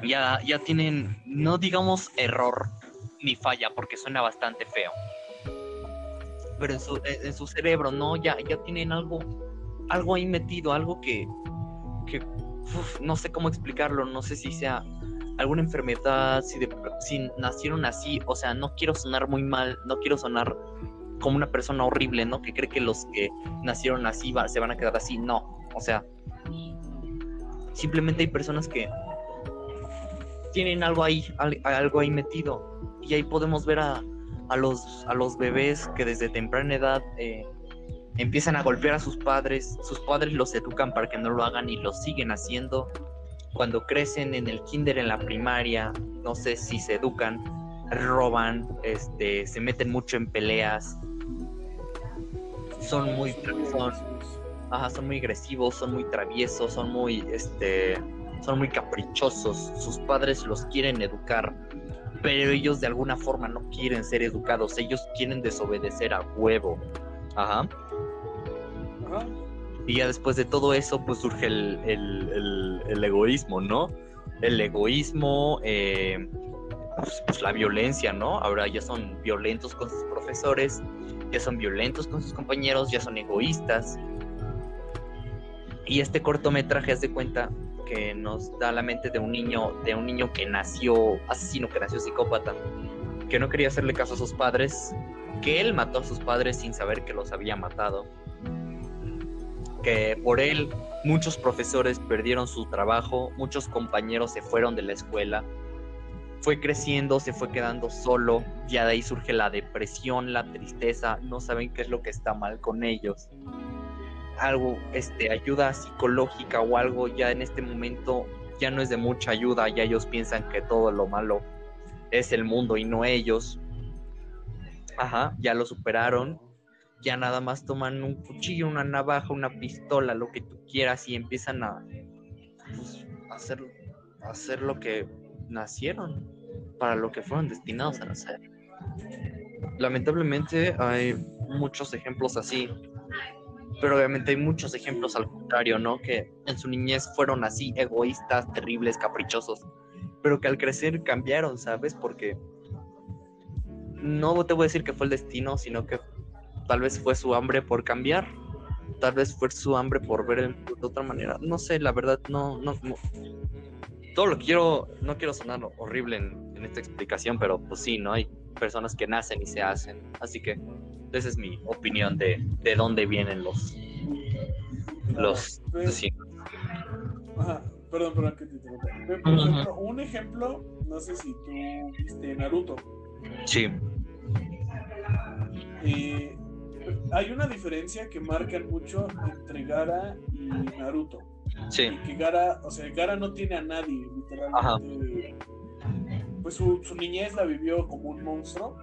[SPEAKER 2] ya, ya tienen, no digamos error ni falla, porque suena bastante feo, pero en su, en- en su cerebro, ¿no? Ya, ya tienen algo, algo ahí metido, algo que, que no sé cómo explicarlo, no sé si sea alguna enfermedad, si, de- si nacieron así, o sea, no quiero sonar muy mal, no quiero sonar como una persona horrible, ¿no? Que cree que los que nacieron así se van a quedar así, no, o sea, simplemente hay personas que tienen algo ahí, al- algo ahí metido, y ahí podemos ver a, a los, a los bebés que desde temprana edad eh, empiezan a golpear a sus padres, sus padres los educan para que no lo hagan y lo siguen haciendo. Cuando crecen en el kinder, en la primaria, no sé si se educan, roban, este, se meten mucho en peleas, son muy, son, ajá, son muy agresivos, son muy traviesos, son muy, este, son muy caprichosos. Sus padres los quieren educar, pero ellos de alguna forma no quieren ser educados. Ellos quieren desobedecer a huevo. Ajá.
[SPEAKER 3] ajá.
[SPEAKER 2] Y ya después de todo eso, pues surge el, el- el- el egoísmo, ¿no? El egoísmo, eh, pues, pues, la violencia, ¿no? Ahora ya son violentos con sus profesores, ya son violentos con sus compañeros, ya son egoístas. Y este cortometraje, haz de cuenta que nos da la mente de un niño, de un niño que nació asesino, que nació psicópata, que no quería hacerle caso a sus padres, que él mató a sus padres sin saber que los había matado que por él muchos profesores perdieron su trabajo, muchos compañeros se fueron de la escuela, fue creciendo, se fue quedando solo, ya de ahí surge la depresión, la tristeza, no saben qué es lo que está mal con ellos. Algo, este, ayuda psicológica o algo ya en este momento ya no es de mucha ayuda, ya ellos piensan que todo lo malo es el mundo y no ellos. Ajá, ya lo superaron, ya nada más toman un cuchillo, una navaja, una pistola, lo que tú quieras y empiezan a pues, hacer, hacer lo que nacieron, para lo que fueron destinados a nacer. Lamentablemente hay muchos ejemplos así, pero obviamente hay muchos ejemplos al contrario, ¿no? Que en su niñez fueron así, egoístas, terribles, caprichosos, pero que al crecer cambiaron, ¿sabes? Porque no te voy a decir que fue el destino, sino que tal vez fue su hambre por cambiar, tal vez fue su hambre por ver de otra manera. No sé, la verdad, no, no, no. Todo lo quiero, no quiero sonar horrible en, en esta explicación, pero pues sí, ¿no? Hay, personas que nacen y se hacen. Así que esa es mi opinión de, de dónde vienen los... los
[SPEAKER 1] Pero-
[SPEAKER 2] sí.
[SPEAKER 1] Ajá, perdón, perdón que te interrumpa. Por ejemplo, un ejemplo, no sé si tú viste Naruto.
[SPEAKER 2] Sí,
[SPEAKER 1] Eh, hay una diferencia que marcan mucho entre Gara y Naruto.
[SPEAKER 2] sí,
[SPEAKER 1] Que Gara, o sea, Gara no tiene a nadie, literalmente. Pues su, su niñez la vivió como un monstruo.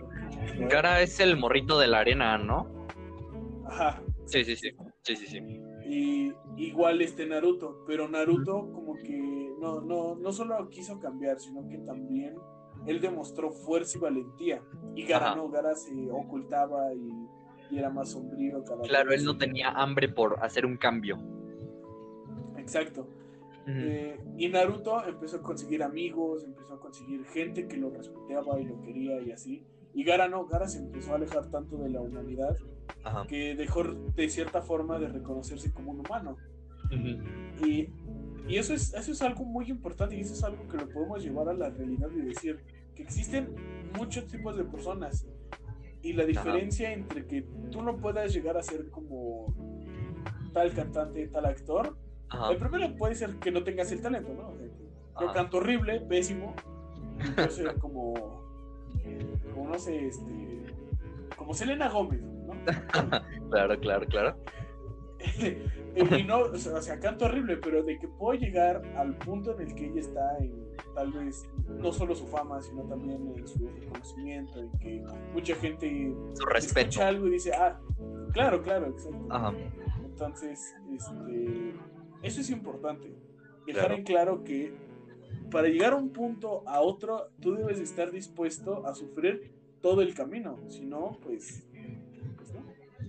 [SPEAKER 2] Gara es el morrito de la arena, ¿no?
[SPEAKER 1] Ajá.
[SPEAKER 2] Sí, sí, sí, sí, sí, sí.
[SPEAKER 1] Y igual este Naruto, pero Naruto como que no, no, no solo quiso cambiar, sino que también él demostró fuerza y valentía. Y Gara
[SPEAKER 2] Ajá.
[SPEAKER 1] no, Gara se ocultaba y, y era más sombrío cada
[SPEAKER 2] Claro,
[SPEAKER 1] vez.
[SPEAKER 2] él no tenía hambre por hacer un cambio.
[SPEAKER 1] Exacto. Eh, y Naruto empezó a conseguir amigos, empezó a conseguir gente que lo respetaba y lo quería y así. Y Gara no, Gara se empezó a alejar tanto de la humanidad
[SPEAKER 2] Ajá.
[SPEAKER 1] que dejó de cierta forma de reconocerse como un humano.
[SPEAKER 2] Ujú.
[SPEAKER 1] Y, y eso, es, eso es algo muy importante y eso es algo que lo podemos llevar a la realidad y decir que existen muchos tipos de personas y la diferencia entre que tú no puedas llegar a ser como tal cantante, tal actor,
[SPEAKER 2] Ajá.
[SPEAKER 1] el primero puede ser que no tengas el talento, ¿no? O sea, yo
[SPEAKER 2] Ajá.
[SPEAKER 1] canto horrible, pésimo, y yo ser como, como no sé, este, como Selena Gómez, ¿no?
[SPEAKER 2] Claro, claro, claro.
[SPEAKER 1] y no, o sea, o sea, canto horrible, pero de que puedo llegar al punto en el que ella está en tal vez no solo su fama, sino también en su reconocimiento, en que mucha gente
[SPEAKER 2] Su respeto.
[SPEAKER 1] escucha algo y dice, ah, claro, claro, exacto.
[SPEAKER 2] Ajá.
[SPEAKER 1] Entonces, este, eso es importante. Dejar
[SPEAKER 2] Claro.
[SPEAKER 1] en claro que para llegar a un punto a otro, tú debes de estar dispuesto a sufrir todo el camino. Si no, pues. pues no.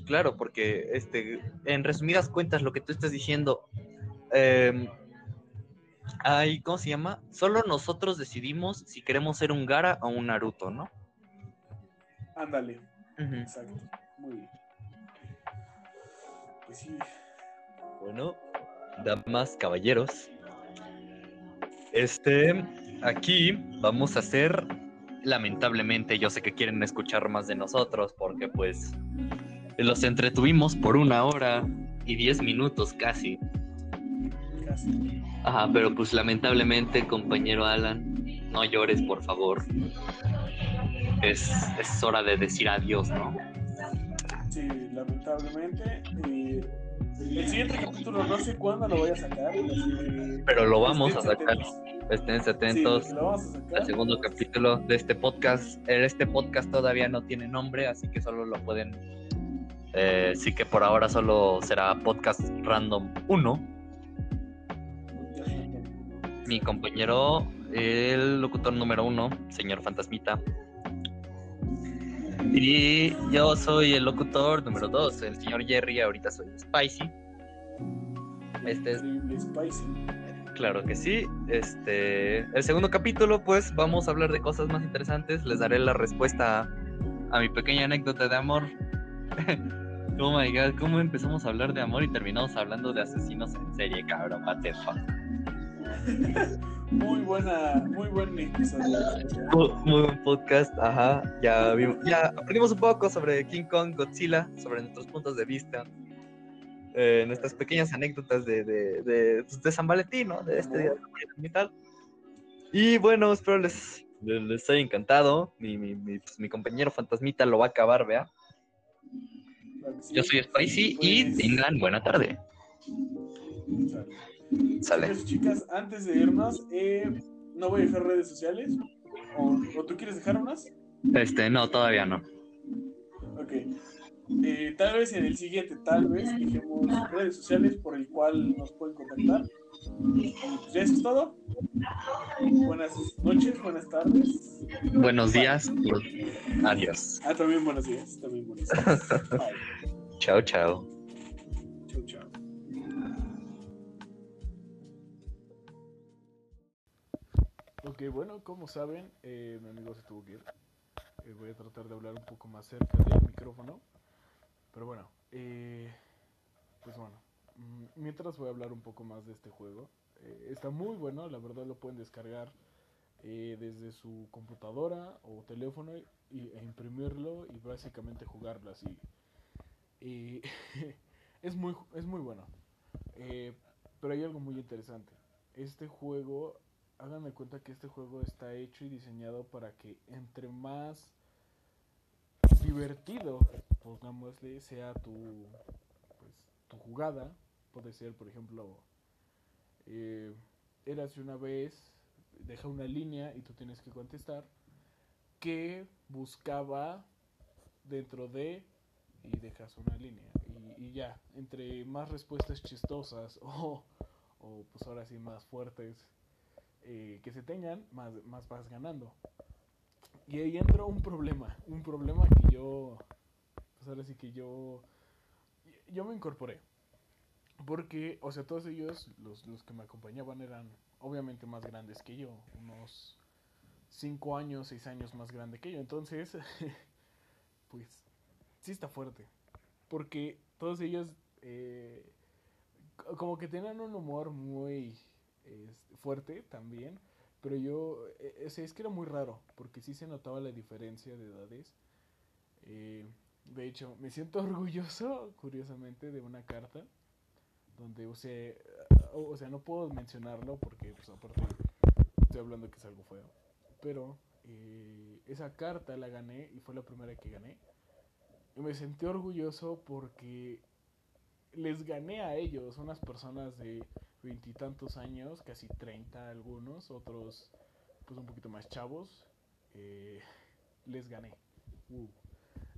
[SPEAKER 2] Claro, porque este, en resumidas cuentas, lo que tú estás diciendo, eh, hay, ¿cómo se llama? Solo nosotros decidimos si queremos ser un Gara o un Naruto, ¿no?
[SPEAKER 1] Ándale,
[SPEAKER 2] Ujú.
[SPEAKER 1] exacto. Muy bien. Pues sí.
[SPEAKER 2] Bueno, damas, caballeros. Este, aquí vamos a hacer, lamentablemente, yo sé que quieren escuchar más de nosotros porque pues los entretuvimos por una hora y diez minutos casi.
[SPEAKER 1] Casi.
[SPEAKER 2] Ajá, pero pues lamentablemente, compañero Alan, no llores, por favor. Es, es hora de decir adiós, ¿no?
[SPEAKER 1] Sí, lamentablemente. eh, el siguiente capítulo no sé cuándo lo voy a sacar. que
[SPEAKER 2] Pero lo vamos a sacar.
[SPEAKER 1] atentos.
[SPEAKER 2] Estén
[SPEAKER 1] Sí,
[SPEAKER 2] atentos.
[SPEAKER 1] lo vamos a sacar.
[SPEAKER 2] al segundo capítulo de este podcast. Este podcast todavía no tiene nombre, así que solo lo pueden. Eh, sí que por ahora solo será Podcast Random 1. Mi compañero, el locutor número 1, señor Fantasmita. Y yo soy el locutor número 2, el señor Jerry. Ahorita soy Spicy. Este es
[SPEAKER 1] Spicy.
[SPEAKER 2] Claro que sí. Este, el segundo capítulo, pues vamos a hablar de cosas más interesantes. Les daré la respuesta a, a mi pequeña anécdota de amor. oh my god, ¿cómo empezamos a hablar de amor y terminamos hablando de asesinos en serie, cabrón? What the fuck.
[SPEAKER 1] Muy buena, muy buen episodio.
[SPEAKER 2] Muy, muy buen podcast, ajá. Ya, vimos- ya aprendimos un poco sobre King Kong, Godzilla, sobre nuestros puntos de vista. eh, nuestras pequeñas anécdotas de, de, de, pues, de San Valentín, ¿no? De este día de y tal. Y bueno, espero les, les, les haya encantado. Mi, mi, mi, pues, mi compañero fantasmita lo va a acabar, vea. Yo soy Spicy y
[SPEAKER 1] Pues,
[SPEAKER 2] tengan buena tarde.
[SPEAKER 1] Sale. Chicas, antes de irnos, eh, no voy a dejar redes sociales. ¿O, o tú quieres dejar unas?
[SPEAKER 2] Este, no, todavía no.
[SPEAKER 1] Ok. Eh, tal vez en el siguiente, tal vez, dejemos redes sociales por el cual nos pueden contactar. Pues ya eso es todo. Buenas noches, buenas tardes.
[SPEAKER 2] Buenos días. Adiós.
[SPEAKER 1] Ah, también buenos días. También buenos días. Bye.
[SPEAKER 2] Chao, chao.
[SPEAKER 1] Chau,
[SPEAKER 4] Ok, bueno, como saben, eh, mi amigo se tuvo que ir. Eh, voy a tratar de hablar un poco más cerca del micrófono. Pero bueno, eh, pues bueno, mm, mientras voy a hablar un poco más de este juego. Eh, está muy bueno, la verdad lo pueden descargar
[SPEAKER 1] desde su computadora o teléfono y, e imprimirlo y básicamente jugarlo así. Es, muy, es muy bueno. Pero hay algo muy interesante. Este juego, háganme cuenta que este juego está hecho y diseñado para que entre más divertido, pongámosle, sea tu, pues, tu jugada. Puede ser, por ejemplo, eh, eras una vez, deja una línea y tú tienes que contestar, que buscaba dentro de y dejas una línea y, ya, entre más respuestas chistosas o, o pues ahora sí más fuertes eh, que se tengan, más, más vas ganando. Y ahí entra un problema, un problema que yo, pues ahora sí que yo, yo me incorporé. Porque, o sea, todos ellos, los, los que me acompañaban eran obviamente más grandes que yo, unos 5 años, 6 años más grande que yo. Entonces, pues, sí está fuerte. Porque todos ellos, eh, como que tenían un humor muy fuerte también. Pero yo, eh, es que era muy raro, porque sí se notaba la diferencia de edades. Eh, de hecho, me siento orgulloso, curiosamente, de una carta donde usé, o sea, no puedo mencionarlo porque, pues, aparte, estoy hablando que es algo feo. Pero eh, esa carta la gané y fue la primera que gané. Y me sentí orgulloso porque les gané a ellos, unas personas de veintitantos años, casi treinta algunos, otros pues un poquito más chavos, eh, les gané. Uh.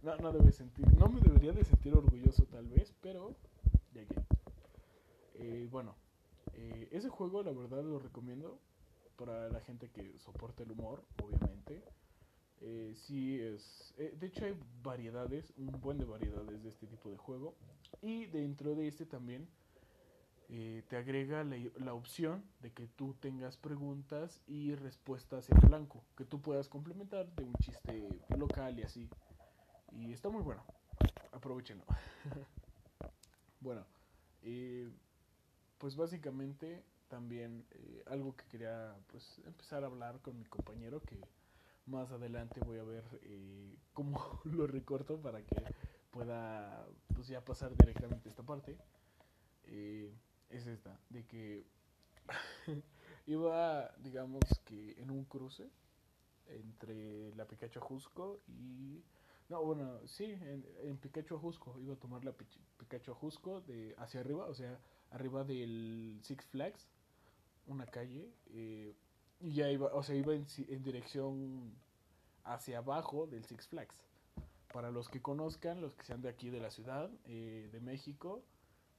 [SPEAKER 1] No, no, debe sentir, no me debería de sentir orgulloso tal vez, pero llegué. Eh, bueno, eh, ese juego la verdad lo recomiendo para la gente que soporta el humor, obviamente. Eh, sí es... Eh, de hecho hay variedades, un buen de variedades de este tipo de juego. Y dentro de este también eh, te agrega la, la, opción de que tú tengas preguntas y respuestas en blanco. Que tú puedas complementar de un chiste local y así. Y está muy bueno. Aprovechenlo. bueno. pues básicamente también algo que quería pues empezar a hablar con mi compañero que más adelante voy a ver eh, cómo lo recorto para que pueda pues ya pasar directamente esta parte. Eh, es esta, de que iba, digamos que en un cruce entre la Pikachu Ajusco y... No, bueno, sí, en, en Pikachu Ajusco. Iba a tomar la Pikachu Ajusco de hacia arriba, o sea, arriba del Six Flags, una calle. Eh, y ya iba, o sea, iba en, dirección hacia abajo del Six Flags. Para los que conozcan, los que sean de aquí de la ciudad, eh, de México,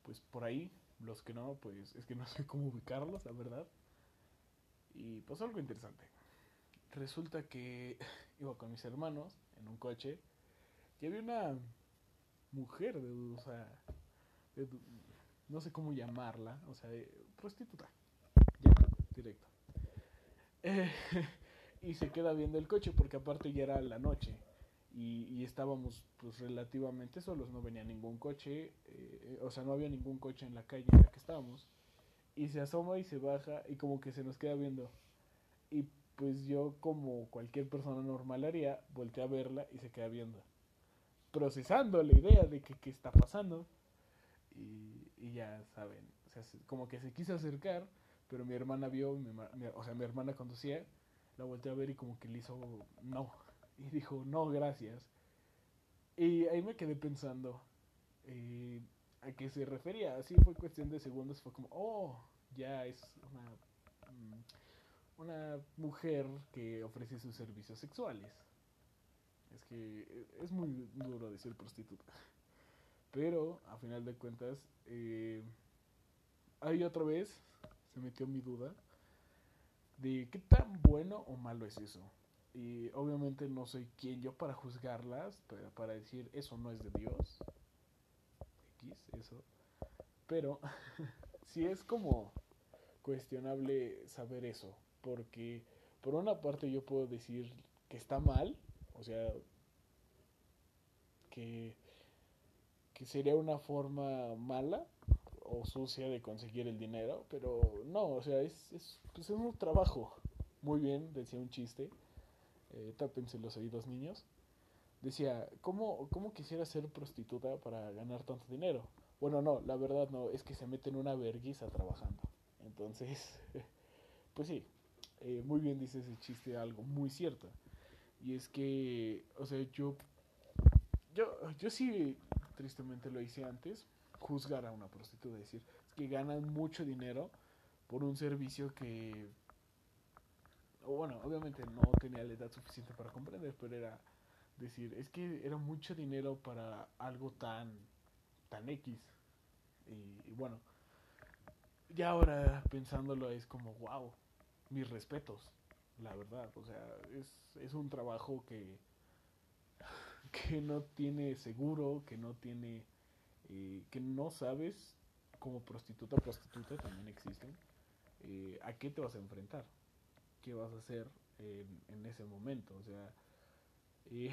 [SPEAKER 1] pues por ahí. Los que no, pues es que no sé cómo ubicarlos, la verdad. Y pues algo interesante. Resulta que iba con mis hermanos en un coche y había una mujer de, o sea, no sé cómo llamarla, o sea, de prostituta. Directo. Eh, y se queda viendo el coche porque aparte ya era la noche y, estábamos pues relativamente solos, no venía ningún coche, eh, o sea, no había ningún coche en la calle en la que estábamos. Y se asoma y se baja y como que se nos queda viendo. Y pues yo como cualquier persona normal haría, volteé a verla y se queda viendo. Procesando la idea de que qué está pasando. Y, y ya saben, o sea, como que se quiso acercar pero mi hermana vio, o sea, mi hermana conducía, la volteé a ver y como que le hizo no. Y dijo, no, gracias. Y ahí me quedé pensando eh, a qué se refería. Así fue cuestión de segundos, fue como, oh, ya es una, mm, una mujer que ofrece sus servicios sexuales. Es que es muy duro decir prostituta. Pero, a final de cuentas, eh, hay otra vez se metió mi duda de qué tan bueno o malo es eso. Y obviamente no soy quien yo para juzgarlas, para, decir eso no es de Dios. X, eso. Pero sí es como cuestionable saber eso. Porque por una parte yo puedo decir que está mal, o sea, que, que sería una forma mala o sucia de conseguir el dinero, pero no, o sea, es, es, pues es un trabajo. muy bien, decía un chiste, eh, tápense los oídos niños, decía, ¿cómo, ¿cómo quisiera ser prostituta para ganar tanto dinero? Bueno, no, la verdad no, es que se meten una verguiza trabajando. Entonces, pues sí, eh, muy bien dice ese chiste algo muy cierto. Y es que, o sea, yo, yo, yo sí, tristemente lo hice antes, juzgar a una prostituta, decir, que ganan mucho dinero por un servicio que, bueno, obviamente no tenía la edad suficiente para comprender, pero era decir, es que era mucho dinero para algo tan, tan X. Y, y bueno, ya ahora pensándolo es como, wow, mis respetos, la verdad. O sea, es, es un trabajo que, que no tiene seguro, que no tiene, eh, que no sabes como prostituta, prostituta también existen, eh, a qué te vas a enfrentar, qué vas a hacer en, en ese momento. O sea, eh,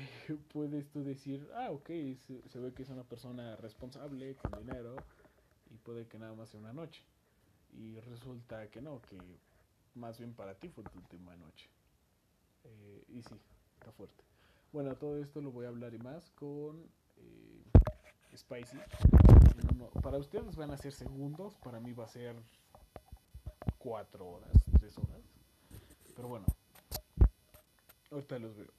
[SPEAKER 1] puedes tú decir, ah, ok, se, ve que es una persona responsable, con dinero, y puede que nada más sea una noche. Y resulta que no, que más bien para ti fue tu última noche. Eh, y sí, está fuerte. Bueno, todo esto lo voy a hablar y más con eh, Spicy. No, no, para ustedes van a ser segundos, para mí va a ser cuatro horas, tres horas. Pero bueno, ahorita los veo.